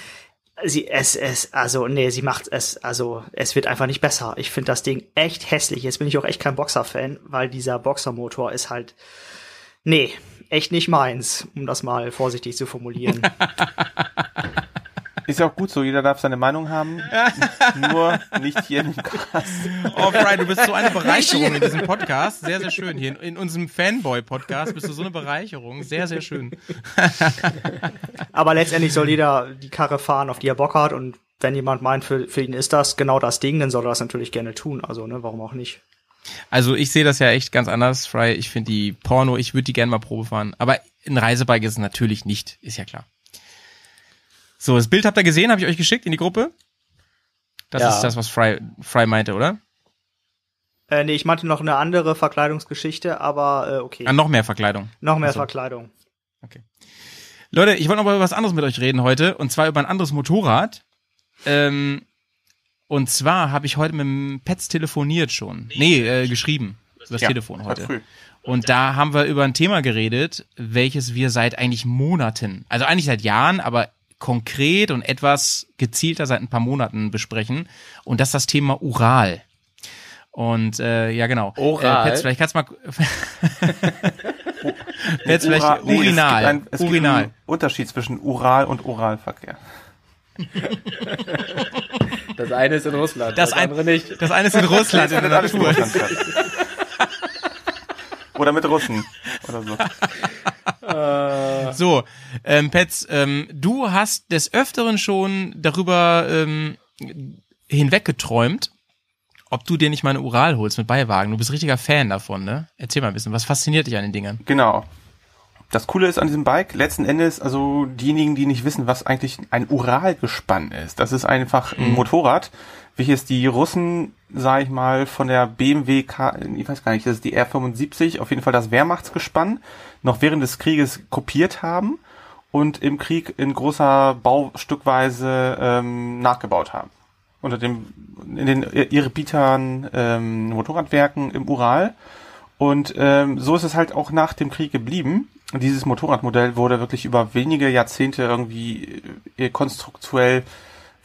Sie, es, es, also, nee, sie macht es, also, es wird einfach nicht besser. Ich finde das Ding echt hässlich. Jetzt bin ich auch echt kein Boxer-Fan, weil dieser Boxermotor ist halt, nee, echt nicht meins, um das mal vorsichtig zu formulieren. Ist ja auch gut so, jeder darf seine Meinung haben. Nur nicht hier im Cast. Oh, Brian, du bist so eine Bereicherung in diesem Podcast. Sehr, sehr schön. Hier in, in unserem Fanboy-Podcast bist du so eine Bereicherung. Sehr, sehr schön. Aber letztendlich soll jeder die Karre fahren, auf die er Bock hat. Und wenn jemand meint, für, für ihn ist das genau das Ding, dann soll er das natürlich gerne tun. Also, ne, warum auch nicht? Also ich sehe das ja echt ganz anders, Fry. Ich finde die Porno, ich würde die gerne mal Probe fahren. Aber ein Reisebike ist es natürlich nicht, ist ja klar. So, das Bild habt ihr gesehen, habe ich euch geschickt in die Gruppe. Das Ja. ist das, was Fry, Fry meinte, oder? Äh, nee, ich meinte noch eine andere Verkleidungsgeschichte, aber äh, okay. Ah, noch mehr Verkleidung. noch mehr Achso. Verkleidung. Leute, ich wollte noch mal über was anderes mit euch reden heute, und zwar über ein anderes Motorrad. Ähm, und zwar habe ich heute mit dem Pets telefoniert schon. Nee, äh, geschrieben. Übers Ja, Telefon heute heute. früh. Und da haben wir über ein Thema geredet, welches wir seit eigentlich Monaten, also eigentlich seit Jahren, aber konkret und etwas gezielter seit ein paar Monaten besprechen. Und das ist das Thema Ural. Und äh, ja, genau. Oral? Äh, Pets, vielleicht kannst du mal. Pets, vielleicht Ura- nee, Urinal. Es gibt, ein, es Urinal. gibt einen Unterschied zwischen Ural und Oralverkehr. Das eine ist in Russland, Das das, ein- andere nicht. Das eine ist in Russland in der Natur. Oder mit Russen oder so. So, ähm, Pets, ähm, du hast des Öfteren schon darüber ähm, hinweggeträumt, ob du dir nicht mal eine Ural holst mit Beiwagen. Du bist richtiger Fan davon, ne? Erzähl mal ein bisschen, was fasziniert dich an den Dingern? Genau. Das Coole ist an diesem Bike, letzten Endes, also diejenigen, die nicht wissen, was eigentlich ein Uralgespann ist, das ist einfach ein Motorrad, welches die Russen, sag ich mal, von der BMW, K ich weiß gar nicht, das ist die R75, auf jeden Fall das Wehrmachtsgespann, noch während des Krieges kopiert haben und im Krieg in großer Baustückweise ähm, nachgebaut haben. Unter dem, in den Irrbietern ähm, Motorradwerken im Ural. Und ähm, so ist es halt auch nach dem Krieg geblieben. Dieses Motorradmodell wurde wirklich über wenige Jahrzehnte irgendwie äh, konstruktuell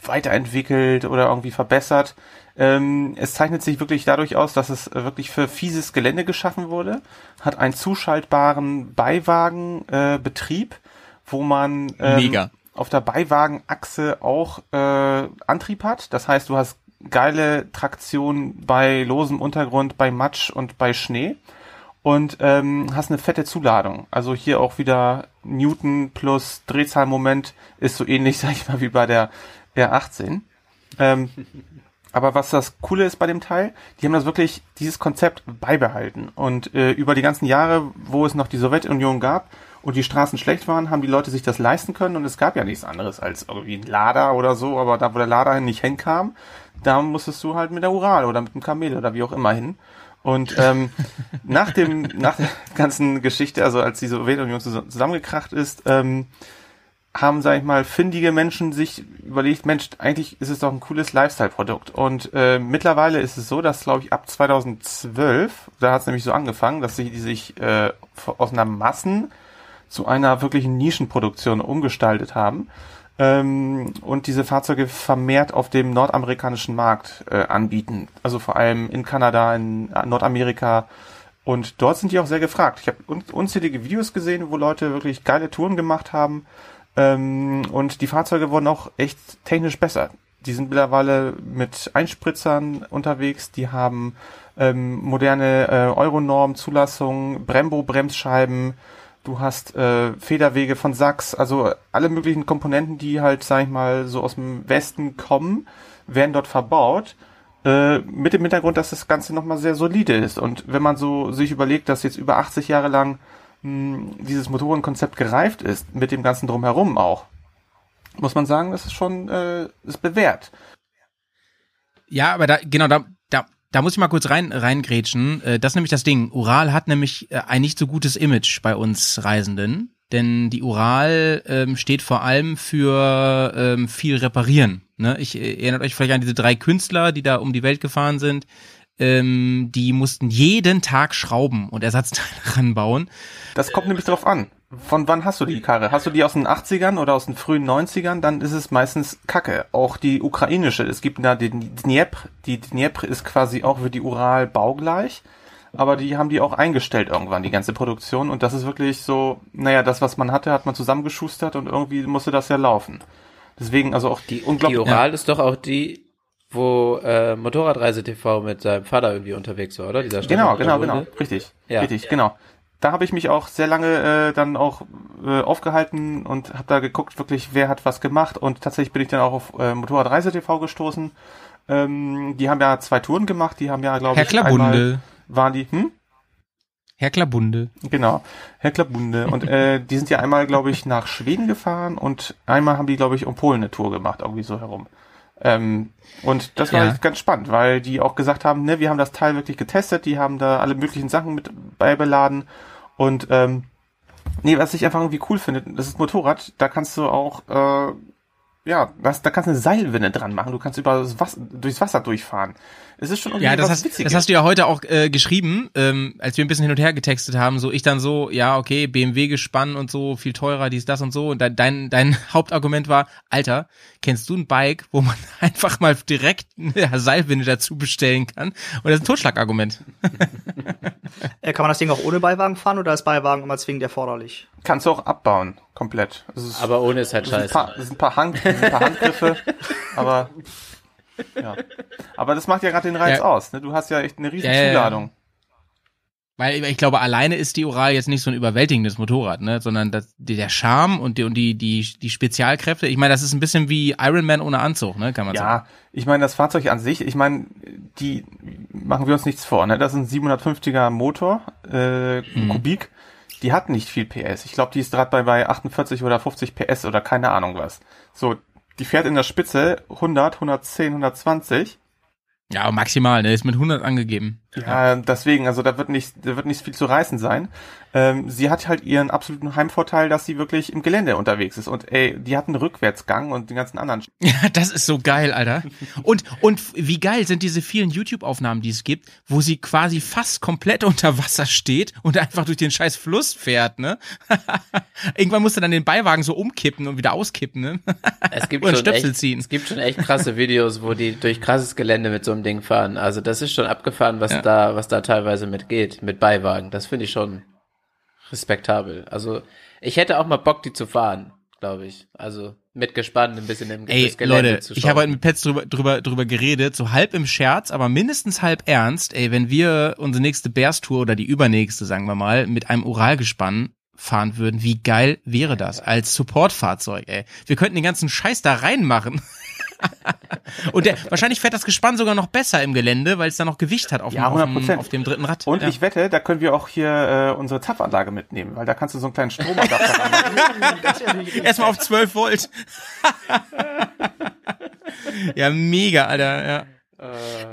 weiterentwickelt oder irgendwie verbessert. Ähm, es zeichnet sich wirklich dadurch aus, dass es wirklich für fieses Gelände geschaffen wurde, hat einen zuschaltbaren Beiwagenbetrieb, äh, wo man ähm, auf der Beiwagenachse auch äh, Antrieb hat. Das heißt, du hast geile Traktion bei losem Untergrund, bei Matsch und bei Schnee und ähm, hast eine fette Zuladung. Also hier auch wieder Newton plus Drehzahlmoment ist so ähnlich, sag ich mal, wie bei der R18. Ähm, aber was das Coole ist bei dem Teil, die haben das wirklich, dieses Konzept beibehalten. Und äh, über die ganzen Jahre, wo es noch die Sowjetunion gab und die Straßen schlecht waren, haben die Leute sich das leisten können und es gab ja nichts anderes als irgendwie ein Lader oder so, aber da, wo der Lader nicht hinkam, da musstest du halt mit der Ural oder mit dem Kamel oder wie auch immer hin. Und ähm, nach dem, nach der ganzen Geschichte, also als die Sowjetunion zus- zusammengekracht ist, ähm, haben, sag ich mal, findige Menschen sich überlegt, Mensch, eigentlich ist es doch ein cooles Lifestyle-Produkt. Und äh, mittlerweile ist es so, dass, glaube ich, ab 2012, da hat es nämlich so angefangen, dass sie die sich äh, aus einer Massen zu einer wirklichen Nischenproduktion umgestaltet haben ähm, und diese Fahrzeuge vermehrt auf dem nordamerikanischen Markt äh, anbieten. Also vor allem in Kanada, in Nordamerika. Und dort sind die auch sehr gefragt. Ich habe un unzählige Videos gesehen, wo Leute wirklich geile Touren gemacht haben. Ähm, und die Fahrzeuge wurden auch echt technisch besser. Die sind mittlerweile mit Einspritzern unterwegs. Die haben ähm, moderne äh, Euronorm, Zulassung, Brembo-Bremsscheiben. Du hast äh, Federwege von Sachs, also alle möglichen Komponenten, die halt, sag ich mal, so aus dem Westen kommen, werden dort verbaut. Äh, mit dem Hintergrund, dass das Ganze nochmal sehr solide ist. Und wenn man so sich überlegt, dass jetzt über 80 Jahre lang mh, dieses Motorenkonzept gereift ist, mit dem ganzen drumherum auch, muss man sagen, das ist schon äh, ist bewährt. Ja, aber da, genau, da, da, da muss ich mal kurz rein, reingrätschen. Äh, Das ist nämlich das Ding. Ural hat nämlich äh, ein nicht so gutes Image bei uns Reisenden. Denn die Ural ähm, steht vor allem für ähm, viel Reparieren. Ne? Ich äh, erinnert euch vielleicht an diese drei Künstler, die da um die Welt gefahren sind. Ähm, die mussten jeden Tag Schrauben und Ersatzteile ranbauen. Das kommt nämlich drauf an. Von wann hast du die Karre? Hast du die aus den 80ern oder aus den frühen 90ern? Dann ist es meistens Kacke. Auch die ukrainische. Es gibt da den Dniepr. Die Dniepr ist quasi auch für die Ural baugleich. Aber die haben die auch eingestellt irgendwann, die ganze Produktion. Und das ist wirklich so, naja, das, was man hatte, hat man zusammengeschustert und irgendwie musste das ja laufen. Deswegen, also auch die Die unglaublich. Ural ist doch auch die, wo äh, Motorradreise TV mit seinem Vater irgendwie unterwegs war, oder? Dieser Genau, genau, Grabunde. genau. Richtig. Ja. Richtig, genau. Da habe ich mich auch sehr lange äh, dann auch äh, aufgehalten und habe da geguckt, wirklich, wer hat was gemacht. Und tatsächlich bin ich dann auch auf äh, Motorradreise TV gestoßen. Ähm, die haben ja zwei Touren gemacht. Die haben ja, glaube ich, einmal Klabunde. waren die, hm? Herr Klabunde. Genau, Herr Klabunde. Und äh, die sind ja einmal, glaube ich, nach Schweden gefahren und einmal haben die, glaube ich, um Polen eine Tour gemacht, irgendwie so herum. Ähm, und das war Ja. echt ganz spannend, weil die auch gesagt haben, ne, wir haben das Teil wirklich getestet, die haben da alle möglichen Sachen mit beibeladen und ähm, nee, was ich einfach irgendwie cool finde, das ist Motorrad, da kannst du auch äh, ja, das, da kannst du eine Seilwinde dran machen, du kannst über das Wasser, durchs Wasser durchfahren. Es ist schon irgendwie Ja, das was hast, Witziges. das hast du ja heute auch äh, geschrieben, ähm, als wir ein bisschen hin und her getextet haben, so ich dann so, ja, okay, BMW gespann und so, viel teurer, dies, das und so. Und dein, dein, dein Hauptargument war, Alter, kennst du ein Bike, wo man einfach mal direkt eine Seilwinde dazu bestellen kann? Und das ist ein Totschlagargument. Äh, kann man das Ding auch ohne Beiwagen fahren oder ist Beiwagen immer zwingend erforderlich? Kannst du auch abbauen, komplett. Aber ohne ist halt scheiße. paar, das sind ein paar, Hand, ein paar Handgriffe, aber ja. Aber das macht ja gerade den Reiz Ja. aus. Ne? Du hast ja echt eine riesen Ja, ja, ja. Zuladung. Weil ich glaube, alleine ist die Ural jetzt nicht so ein überwältigendes Motorrad, ne? Sondern das, der Charme und die, und die, die, die Spezialkräfte. Ich meine, das ist ein bisschen wie Iron Man ohne Anzug, ne? Kann man sagen. Ja, ich meine, das Fahrzeug an sich, ich meine, die machen wir uns nichts vor, ne? Das ist ein 750er Motor, äh, Mhm. Kubik. Die hat nicht viel PS. Ich glaube, die ist gerade bei, bei 48 oder 50 PS oder keine Ahnung was. So, die fährt in der Spitze 100, 110, 120. Ja, maximal, ne? Ist mit 100 angegeben. Ja, deswegen, also da wird nicht, da wird nicht viel zu reißen sein. Ähm, sie hat halt ihren absoluten Heimvorteil, dass sie wirklich im Gelände unterwegs ist. Und ey, die hat einen Rückwärtsgang und den ganzen anderen. Ja, das ist so geil, Alter. Und, und wie geil sind diese vielen YouTube-Aufnahmen, die es gibt, wo sie quasi fast komplett unter Wasser steht und einfach durch den scheiß Fluss fährt, ne? Irgendwann musst du dann den Beiwagen so umkippen und wieder auskippen, ne? Es gibt, Oder schon Stöpsel echt, ziehen. es gibt schon echt krasse Videos, wo die durch krasses Gelände mit so einem Ding fahren. Also das ist schon abgefahren, was Ja. Da, was da teilweise mit geht, mit Beiwagen. Das finde ich schon respektabel. Also ich hätte auch mal Bock, die zu fahren, glaube ich. Also mit gespannt ein bisschen im Ey, Gelände Leute, zu ich habe heute schauen. mit Pets drüber, drüber, drüber geredet, so halb im Scherz, aber mindestens halb ernst. Ey, wenn wir unsere nächste Bears-Tour oder die übernächste, sagen wir mal, mit einem Uralgespann fahren würden, wie geil wäre das als Supportfahrzeug, ey. Wir könnten den ganzen Scheiß da reinmachen. Und der, wahrscheinlich fährt das Gespann sogar noch besser im Gelände, weil es da noch Gewicht hat auf, Ja, dem, auf, dem, 100%. auf dem dritten Rad. Und ja. ich wette, da können wir auch hier äh, unsere Zapfanlage mitnehmen, weil da kannst du so einen kleinen Stromadapter ranmachen. Erstmal auf 12 Volt. ja, mega, Alter, ja.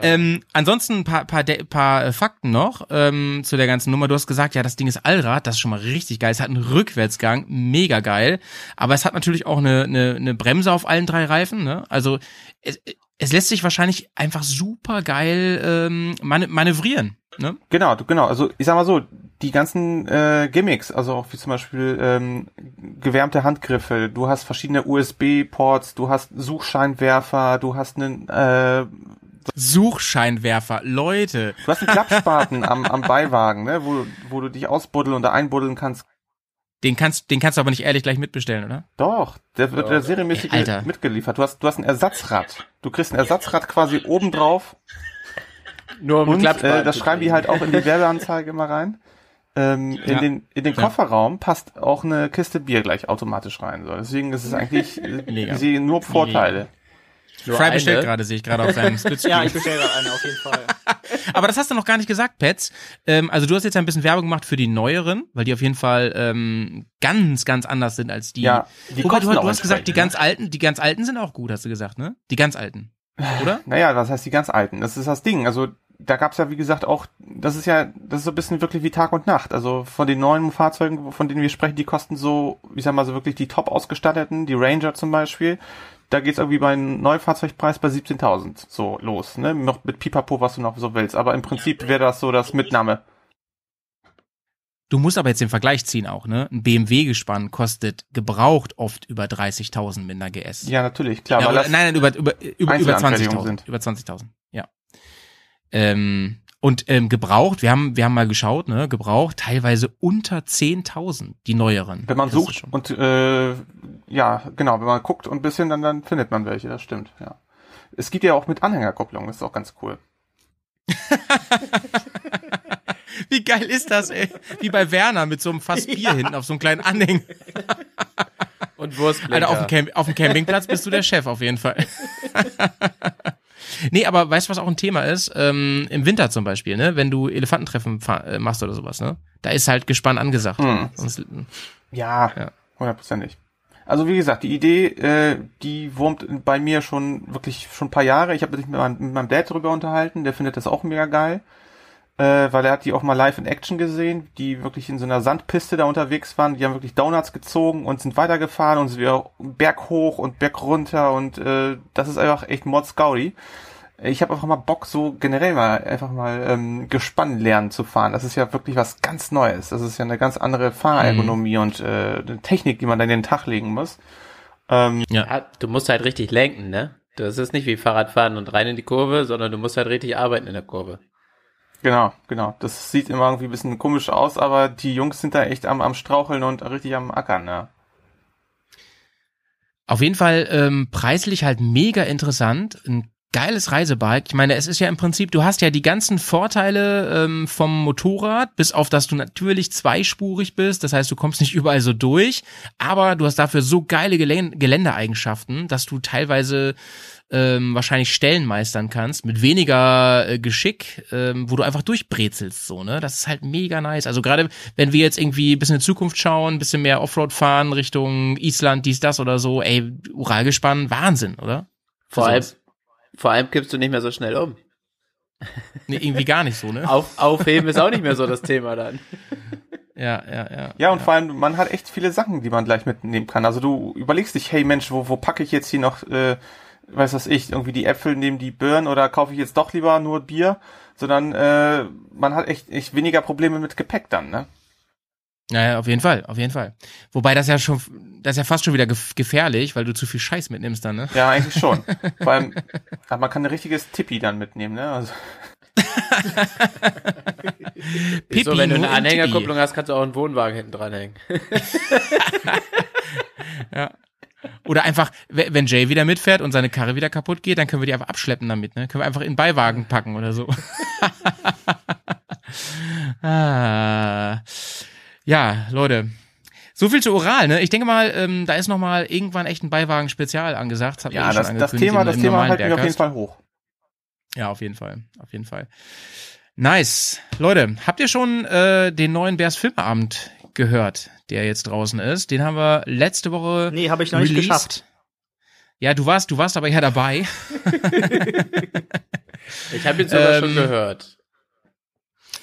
Ähm, ansonsten ein paar, paar, paar äh, Fakten noch ähm, zu der ganzen Nummer. Du hast gesagt, ja, das Ding ist Allrad, das ist schon mal richtig geil. Es hat einen Rückwärtsgang, mega geil. Aber es hat natürlich auch eine, eine, eine Bremse auf allen drei Reifen. Ne? Also es, es lässt sich wahrscheinlich einfach super geil ähm, man manövrieren. Ne? Genau, genau. Also ich sag mal so, die ganzen äh, Gimmicks, also auch wie zum Beispiel ähm, gewärmte Handgriffe, du hast verschiedene USB-Ports, du hast Suchscheinwerfer, du hast einen, äh, Suchscheinwerfer, Leute. du hast einen Klappspaten am, am Beiwagen, ne, wo, wo du dich ausbuddeln oder einbuddeln kannst. Den kannst, den kannst du aber nicht ehrlich gleich mitbestellen, oder? Doch, der wird der serienmäßig Ey, Alter. mitgeliefert. Du hast, du hast ein Ersatzrad. Du kriegst ein Ersatzrad quasi oben drauf Nur um Und Klappspaten äh, das schreiben die halt auch in die Werbeanzeige immer rein. Ähm, in Ja. den, in den Klar. Kofferraum passt auch eine Kiste Bier gleich automatisch rein. So. Deswegen ist es eigentlich, Mega. ich sehe nur Vorteile. Nur Fry bestellt gerade, sehe ich gerade auf seinem Splitscreen. Ja, ich bestelle gerade eine auf jeden Fall. Aber das hast du noch gar nicht gesagt, Pets. Ähm, also du hast jetzt ein bisschen Werbung gemacht für die neueren, weil die auf jeden Fall ähm, ganz, ganz anders sind als die. Ja, die Wobei, du, du hast gesagt, die ganz alten, die ganz alten sind auch gut, hast du gesagt, ne? Die ganz alten. Oder? Naja, was heißt die ganz alten? Das ist das Ding. Also da gab's ja, wie gesagt, auch, das ist ja, das ist so ein bisschen wirklich wie Tag und Nacht. Also von den neuen Fahrzeugen, von denen wir sprechen, die kosten so, ich sag mal so wirklich die top ausgestatteten, die Ranger zum Beispiel. Da geht's irgendwie bei einem Neufahrzeugpreis bei 17.000 so los, ne? Noch mit Pipapo, was du noch so willst. Aber im Prinzip wäre das so das Mitnahme. Du musst aber jetzt den Vergleich ziehen auch, ne? Ein BMW-Gespann kostet gebraucht oft über 30.000 mit einer GS. Ja, natürlich, klar. Ja, das, nein, nein, über, über, über, über Einzelanfertigungen 20.000. sind. Über 20.000, ja. Ähm, und ähm, gebraucht, wir haben, wir haben mal geschaut, ne, gebraucht teilweise unter 10.000, die neueren. wenn man sucht schon- und äh, ja, genau, wenn man guckt und ein bisschen, dann, dann findet man welche, das stimmt, ja. Es gibt ja auch mit Anhängerkupplung, das ist auch ganz cool. Wie geil ist das, ey? Wie bei Werner mit so einem Fass Bier hinten auf so einem kleinen Anhänger. Und Wurstblinker. Alter, auf dem, Camp auf dem Campingplatz bist du der Chef auf jeden Fall. Nee, aber weißt du, was auch ein Thema ist? Ähm, Im Winter zum Beispiel, ne? Wenn du Elefantentreffen äh, machst oder sowas, ne? Da ist halt Gespann angesagt. Hm. Sonst, Ja, Ja. hundertprozentig. Also wie gesagt, die Idee, äh, die wurmt bei mir schon wirklich schon ein paar Jahre. Ich habe mich mit meinem, mit meinem Dad darüber unterhalten, der findet das auch mega geil, äh, weil er hat die auch mal live in Action gesehen, die wirklich in so einer Sandpiste da unterwegs waren. Die haben wirklich Donuts gezogen und sind weitergefahren und sind wieder Berg hoch und Berg runter und äh, das ist einfach echt Mordsgaudi. Ich habe einfach mal Bock, so generell mal einfach mal ähm, Gespann lernen zu fahren. Das ist ja wirklich was ganz Neues. Das ist ja eine ganz andere Fahrergonomie und äh, eine Technik, die man dann in den Tag legen muss. Ähm, Ja, du musst halt richtig lenken, ne? Das ist nicht wie Fahrradfahren und rein in die Kurve, sondern du musst halt richtig arbeiten in der Kurve. Genau, genau. Das sieht immer irgendwie ein bisschen komisch aus, aber die Jungs sind da echt am, am Straucheln und richtig am Ackern, ne? Auf jeden Fall ähm, preislich halt mega interessant. Ein geiles Reisebike. Ich meine, es ist ja im Prinzip, du hast ja die ganzen Vorteile ähm, vom Motorrad, bis auf dass du natürlich zweispurig bist. Das heißt, du kommst nicht überall so durch, aber du hast dafür so geile Gelän Geländeeigenschaften, dass du teilweise ähm, wahrscheinlich Stellen meistern kannst mit weniger äh, Geschick, ähm, wo du einfach durchbrezelst so, ne? Das ist halt mega nice. Also gerade wenn wir jetzt irgendwie ein bisschen in die Zukunft schauen, ein bisschen mehr Offroad fahren Richtung Island, dies, das oder so, ey, Uralgespann, Wahnsinn, oder? Vor allem. Vor allem kippst du nicht mehr so schnell um. Nee, irgendwie gar nicht so, ne? Auf, aufheben ist auch nicht mehr so das Thema dann. Ja, ja, ja. Ja, und vor allem, man hat echt viele Sachen, die man gleich mitnehmen kann. Also du überlegst dich, hey Mensch, wo, wo packe ich jetzt hier noch, äh, weiß was ich, irgendwie die Äpfel neben die Birnen oder kaufe ich jetzt doch lieber nur Bier? Sondern äh, man hat echt, echt weniger Probleme mit Gepäck dann, ne? Ja, ja, auf jeden Fall, auf jeden Fall. Wobei das ja schon, das ist ja fast schon wieder gef gefährlich, weil du zu viel Scheiß mitnimmst dann, ne? Ja, eigentlich schon. Vor allem, man kann ein richtiges Tippi dann mitnehmen, ne? Also, Wieso, wenn du eine. Anhängerkupplung hast, kannst du auch einen Wohnwagen hinten dranhängen. Ja. Oder einfach, we- wenn Jay wieder mitfährt und seine Karre wieder kaputt geht, dann können wir die einfach abschleppen damit, ne? Können wir einfach in den Beiwagen packen oder so. ah. Ja, Leute. So viel zu Oral, ne? Ich denke mal, ähm, da ist noch mal irgendwann echt ein Beiwagen-Spezial angesagt. Ich ja, eh das, das Thema, im- das im Thema halten wir auf jeden. Fall hoch. Ja, auf jeden Fall. Auf jeden Fall. Nice. Leute, habt ihr schon äh, den neuen Bears Filmabend gehört, der jetzt draußen ist? Den haben wir letzte Woche Nee, habe ich noch nicht released. geschafft. Ja, du warst, du warst aber ja dabei. Ich habe ihn sogar Ähm, schon gehört.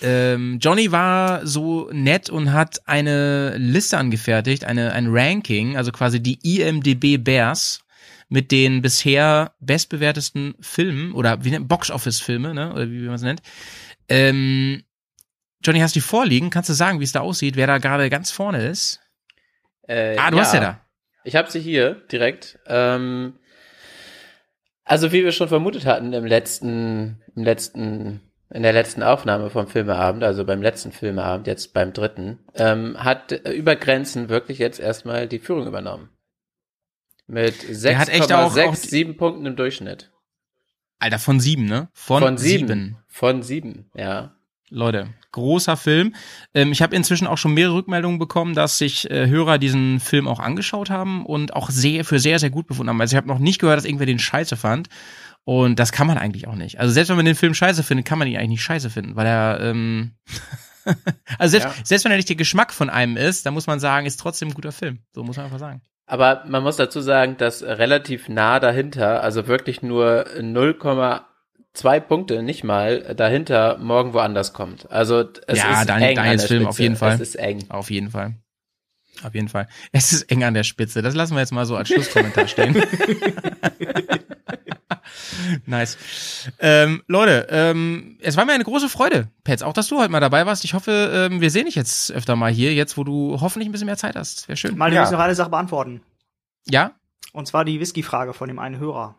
Ähm, Johnny war so nett und hat eine Liste angefertigt, eine, ein Ranking, also quasi die IMDB Bears mit den bisher bestbewertesten Filmen oder wie nennt Box-Office-Filme, ne? Oder wie man es nennt. Ähm, Johnny, hast du die vorliegen? Kannst du sagen, wie es da aussieht, wer da gerade ganz vorne ist? Äh, Ah, du hast ja da. Ich habe sie hier direkt. Ähm, also wie wir schon vermutet hatten im letzten, im letzten, in der letzten Aufnahme vom Filmeabend, also beim letzten Filmeabend, jetzt beim dritten, ähm, hat äh, über Grenzen wirklich jetzt erstmal die Führung übernommen. Mit Der hat echt auch- auch 6,6, die- 7 Punkten im Durchschnitt. Alter, von sieben, ne? Von, Von sieben. sieben. Von sieben, ja. Leute, großer Film. Ähm, ich habe inzwischen auch schon mehrere Rückmeldungen bekommen, dass sich äh, Hörer diesen Film auch angeschaut haben und auch sehr für sehr, sehr gut befunden haben. Also ich habe noch nicht gehört, dass irgendwer den scheiße fand. Und das kann man eigentlich auch nicht. Also selbst wenn man den Film scheiße findet, kann man ihn eigentlich nicht scheiße finden, weil er, ähm also selbst, Ja. selbst wenn er nicht der Geschmack von einem ist, dann muss man sagen, ist trotzdem ein guter Film. So muss man einfach sagen. Aber man muss dazu sagen, dass relativ nah dahinter, also wirklich nur 0,2 Punkte, nicht mal, dahinter morgen woanders kommt. Also es Ja, ist Daniel- eng Daniels an der Film Spitze. auf jeden Fall. Es ist eng. Auf jeden Fall. Auf jeden Fall. Es ist eng an der Spitze. Das lassen wir jetzt mal so als Schlusskommentar stehen. nice. Ähm, Leute, ähm, es war mir eine große Freude, Pets, auch dass du heute mal dabei warst. Ich hoffe, ähm, wir sehen dich jetzt öfter mal hier, jetzt wo du hoffentlich ein bisschen mehr Zeit hast. Wäre schön. Mal, wir Ja. noch eine Sache beantworten. Ja? Und zwar die Whisky-Frage von dem einen Hörer.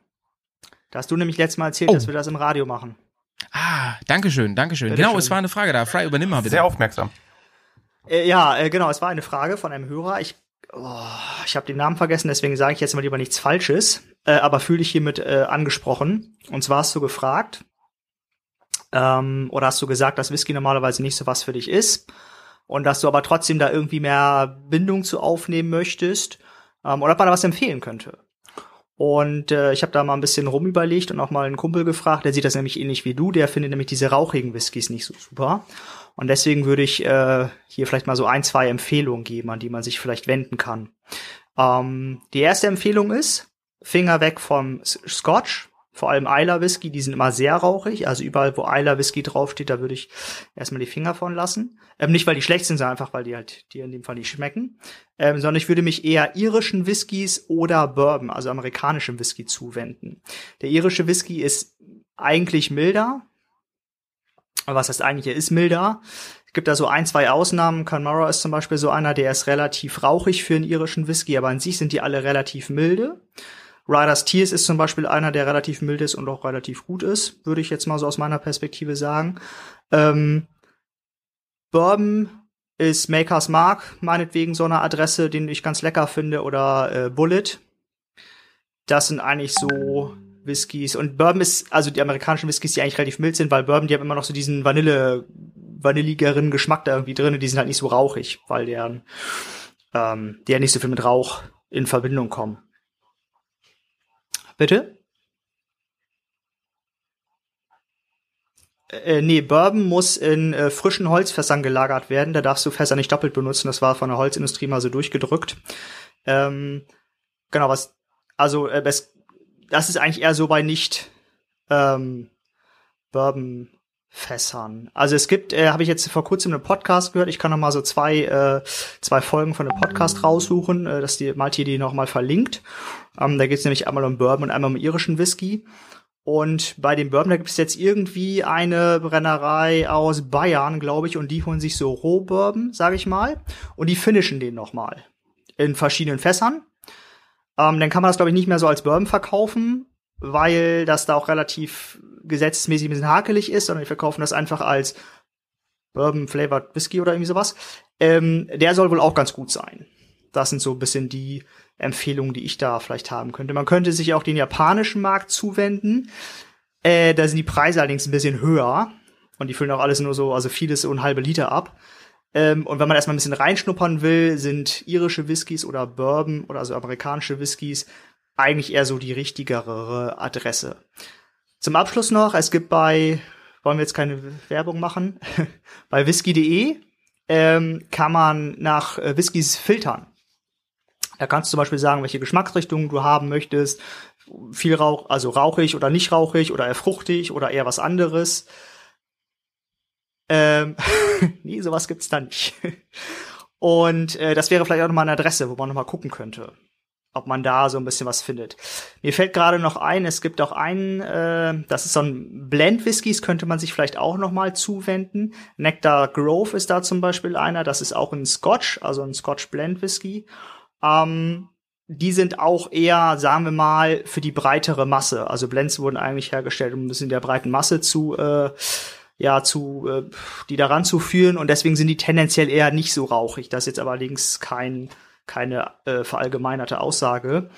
Da hast du nämlich letztes Mal erzählt, Oh. dass wir das im Radio machen. Ah, Dankeschön, Dankeschön. Bitte genau, schön. es war eine Frage da. Frei, übernimm mal bitte. Sehr aufmerksam. Äh, ja, äh, genau, es war eine Frage von einem Hörer. Ich, oh, ich habe den Namen vergessen, deswegen sage ich jetzt mal lieber nichts Falsches, äh, aber fühle dich hiermit äh, angesprochen. Und zwar hast du gefragt, ähm, oder hast du gesagt, dass Whisky normalerweise nicht so was für dich ist und dass du aber trotzdem da irgendwie mehr Bindung zu aufnehmen möchtest ähm, oder ob man da was empfehlen könnte. Und äh, ich habe da mal ein bisschen rumüberlegt und auch mal einen Kumpel gefragt, der sieht das nämlich ähnlich wie du, der findet nämlich diese rauchigen Whiskys nicht so super. Und deswegen würde ich äh, hier vielleicht mal so ein, zwei Empfehlungen geben, an die man sich vielleicht wenden kann. Ähm, die erste Empfehlung ist, Finger weg vom Scotch, vor allem Isla Whisky, die sind immer sehr rauchig. Also überall, wo Isla Whisky draufsteht, da würde ich erstmal die Finger von lassen. Ähm, nicht, weil die schlecht sind, sondern einfach, weil die halt dir in dem Fall nicht schmecken. Ähm, sondern ich würde mich eher irischen Whiskys oder Bourbon, also amerikanischem Whisky zuwenden. Der irische Whisky ist eigentlich milder. Was heißt eigentlich, er ist milder. Es gibt da so ein, zwei Ausnahmen. Conmara ist zum Beispiel so einer, der ist relativ rauchig für einen irischen Whisky, aber an sich sind die alle relativ milde. Riders Tears ist zum Beispiel einer, der relativ mild ist und auch relativ gut ist, würde ich jetzt mal so aus meiner Perspektive sagen. Ähm, Bourbon ist Makers Mark, meinetwegen so eine Adresse, den ich ganz lecker finde, oder äh, Bullet. Das sind eigentlich so Whiskys. Und Bourbon ist, also die amerikanischen Whiskys, die eigentlich relativ mild sind, weil Bourbon, die haben immer noch so diesen Vanille, vanilligeren Geschmack da irgendwie drin, die sind halt nicht so rauchig, weil deren, ähm, die ja nicht so viel mit Rauch in Verbindung kommen. Bitte? Äh, nee, Bourbon muss in äh, frischen Holzfässern gelagert werden. Da darfst du Fässer nicht doppelt benutzen. Das war von der Holzindustrie mal so durchgedrückt. Ähm, genau, was, also, äh, das, das ist eigentlich eher so bei nicht ähm, Bourbon-Fässern. Also es gibt, äh, habe ich jetzt vor kurzem einen Podcast gehört. Ich kann noch mal so zwei, äh, zwei Folgen von dem Podcast raussuchen, äh, dass die Malti die noch mal verlinkt. Ähm, da geht es nämlich einmal um Bourbon und einmal um irischen Whisky. Und bei dem Bourbon, da gibt es jetzt irgendwie eine Brennerei aus Bayern, glaube ich, und die holen sich so Rohbourbon, sage ich mal, und die finishen den noch mal in verschiedenen Fässern. Ähm, dann kann man das, glaube ich, nicht mehr so als Bourbon verkaufen, weil das da auch relativ gesetzesmäßig ein bisschen hakelig ist, sondern die verkaufen das einfach als Bourbon Flavored Whisky oder irgendwie sowas. Ähm, der soll wohl auch ganz gut sein. Das sind so ein bisschen die Empfehlungen, die ich da vielleicht haben könnte. Man könnte sich auch den japanischen Markt zuwenden. Äh, da sind die Preise allerdings ein bisschen höher. Und die füllen auch alles nur so, also vieles ein halbe Liter ab. Ähm, und wenn man erstmal ein bisschen reinschnuppern will, sind irische Whiskys oder Bourbon oder also amerikanische Whiskys eigentlich eher so die richtigere Adresse. Zum Abschluss noch, es gibt bei, wollen wir jetzt keine Werbung machen, bei whisky.de ähm, kann man nach äh, Whiskys filtern. Da kannst du zum Beispiel sagen, welche Geschmacksrichtung du haben möchtest. Viel Rauch, also rauchig oder nicht rauchig oder eher fruchtig oder eher was anderes. Ähm, nee, sowas gibt's da nicht. Und äh, das wäre vielleicht auch nochmal eine Adresse, wo man nochmal gucken könnte, ob man da so ein bisschen was findet. Mir fällt gerade noch ein, es gibt auch einen, äh, das ist so ein Blend Whiskys, könnte man sich vielleicht auch nochmal zuwenden. Nectar Grove ist da zum Beispiel einer, das ist auch ein Scotch, also ein Scotch Blend Whisky. Ähm, die sind auch eher, sagen wir mal, für die breitere Masse. Also Blends wurden eigentlich hergestellt, um das in der breiten Masse zu, äh, ja, zu, äh, die daran zu führen. Und deswegen sind die tendenziell eher nicht so rauchig. Das ist jetzt allerdings kein, keine äh, verallgemeinerte Aussage.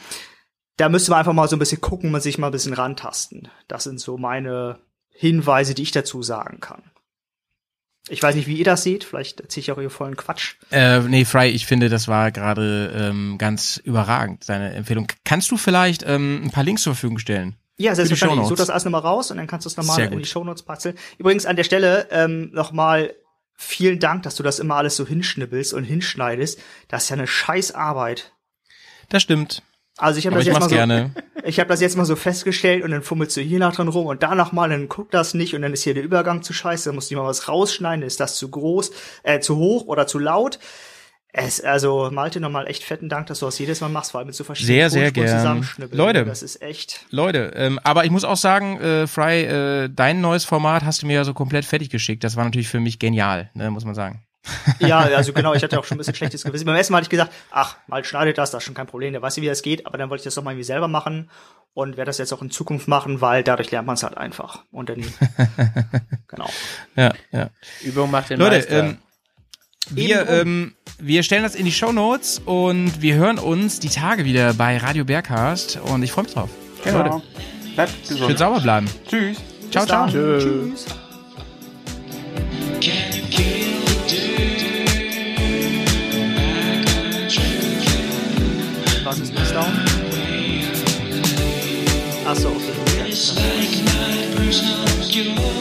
Da müsste man einfach mal so ein bisschen gucken und sich mal ein bisschen rantasten. Das sind so meine Hinweise, die ich dazu sagen kann. Ich weiß nicht, wie ihr das seht. Vielleicht erzähle ich auch hier vollen Quatsch. Äh, nee, Fry, ich finde, das war gerade ähm, ganz überragend, seine Empfehlung. Kannst du vielleicht ähm, ein paar Links zur Verfügung stellen? Ja, selbstverständlich. Suche das alles nochmal raus und dann kannst du es nochmal in die. Shownotes patzeln. Übrigens an der Stelle ähm, nochmal vielen Dank, dass du das immer alles so hinschnibbelst und hinschneidest. Das ist ja eine scheiß Arbeit. Das stimmt. Also ich habe das ich jetzt mal so, gerne. ich habe das jetzt mal so festgestellt und dann fummelst du hier nach dran rum und da noch mal, dann guckt das nicht und dann ist hier der Übergang zu scheiße, dann musst du mal was rausschneiden, ist das zu groß, äh, zu hoch oder zu laut. Es, also Malte nochmal echt fetten Dank, dass du das jedes Mal machst, vor allem mit so verschiedenen Sehr, sehr gern. Leute. das ist echt. Leute, ähm, aber ich muss auch sagen, äh, Fry, äh, dein neues Format hast du mir ja so komplett fertig geschickt. Das war natürlich für mich genial, ne, muss man sagen. Ja, also genau, ich hatte auch schon ein bisschen schlechtes Gewissen. Beim ersten Mal hatte ich gesagt, ach, mal schneidet das, das ist schon kein Problem, der weiß ja, wie das geht, aber dann wollte ich das doch mal irgendwie selber machen und werde das jetzt auch in Zukunft machen, weil dadurch lernt man es halt einfach. Und dann, genau. Ja, ja. Übung macht den Leute, Meister. ähm, wir, Ebenrum. ähm, wir stellen das in die Show Notes und wir hören uns die Tage wieder bei Radio Bergcast und ich freue mich drauf. Genau. Leute, Bleibt schön gesund. sauber bleiben. Tschüss. Ciao, ciao. Tschüss. Was ist Missdown? Achso, okay. Ja,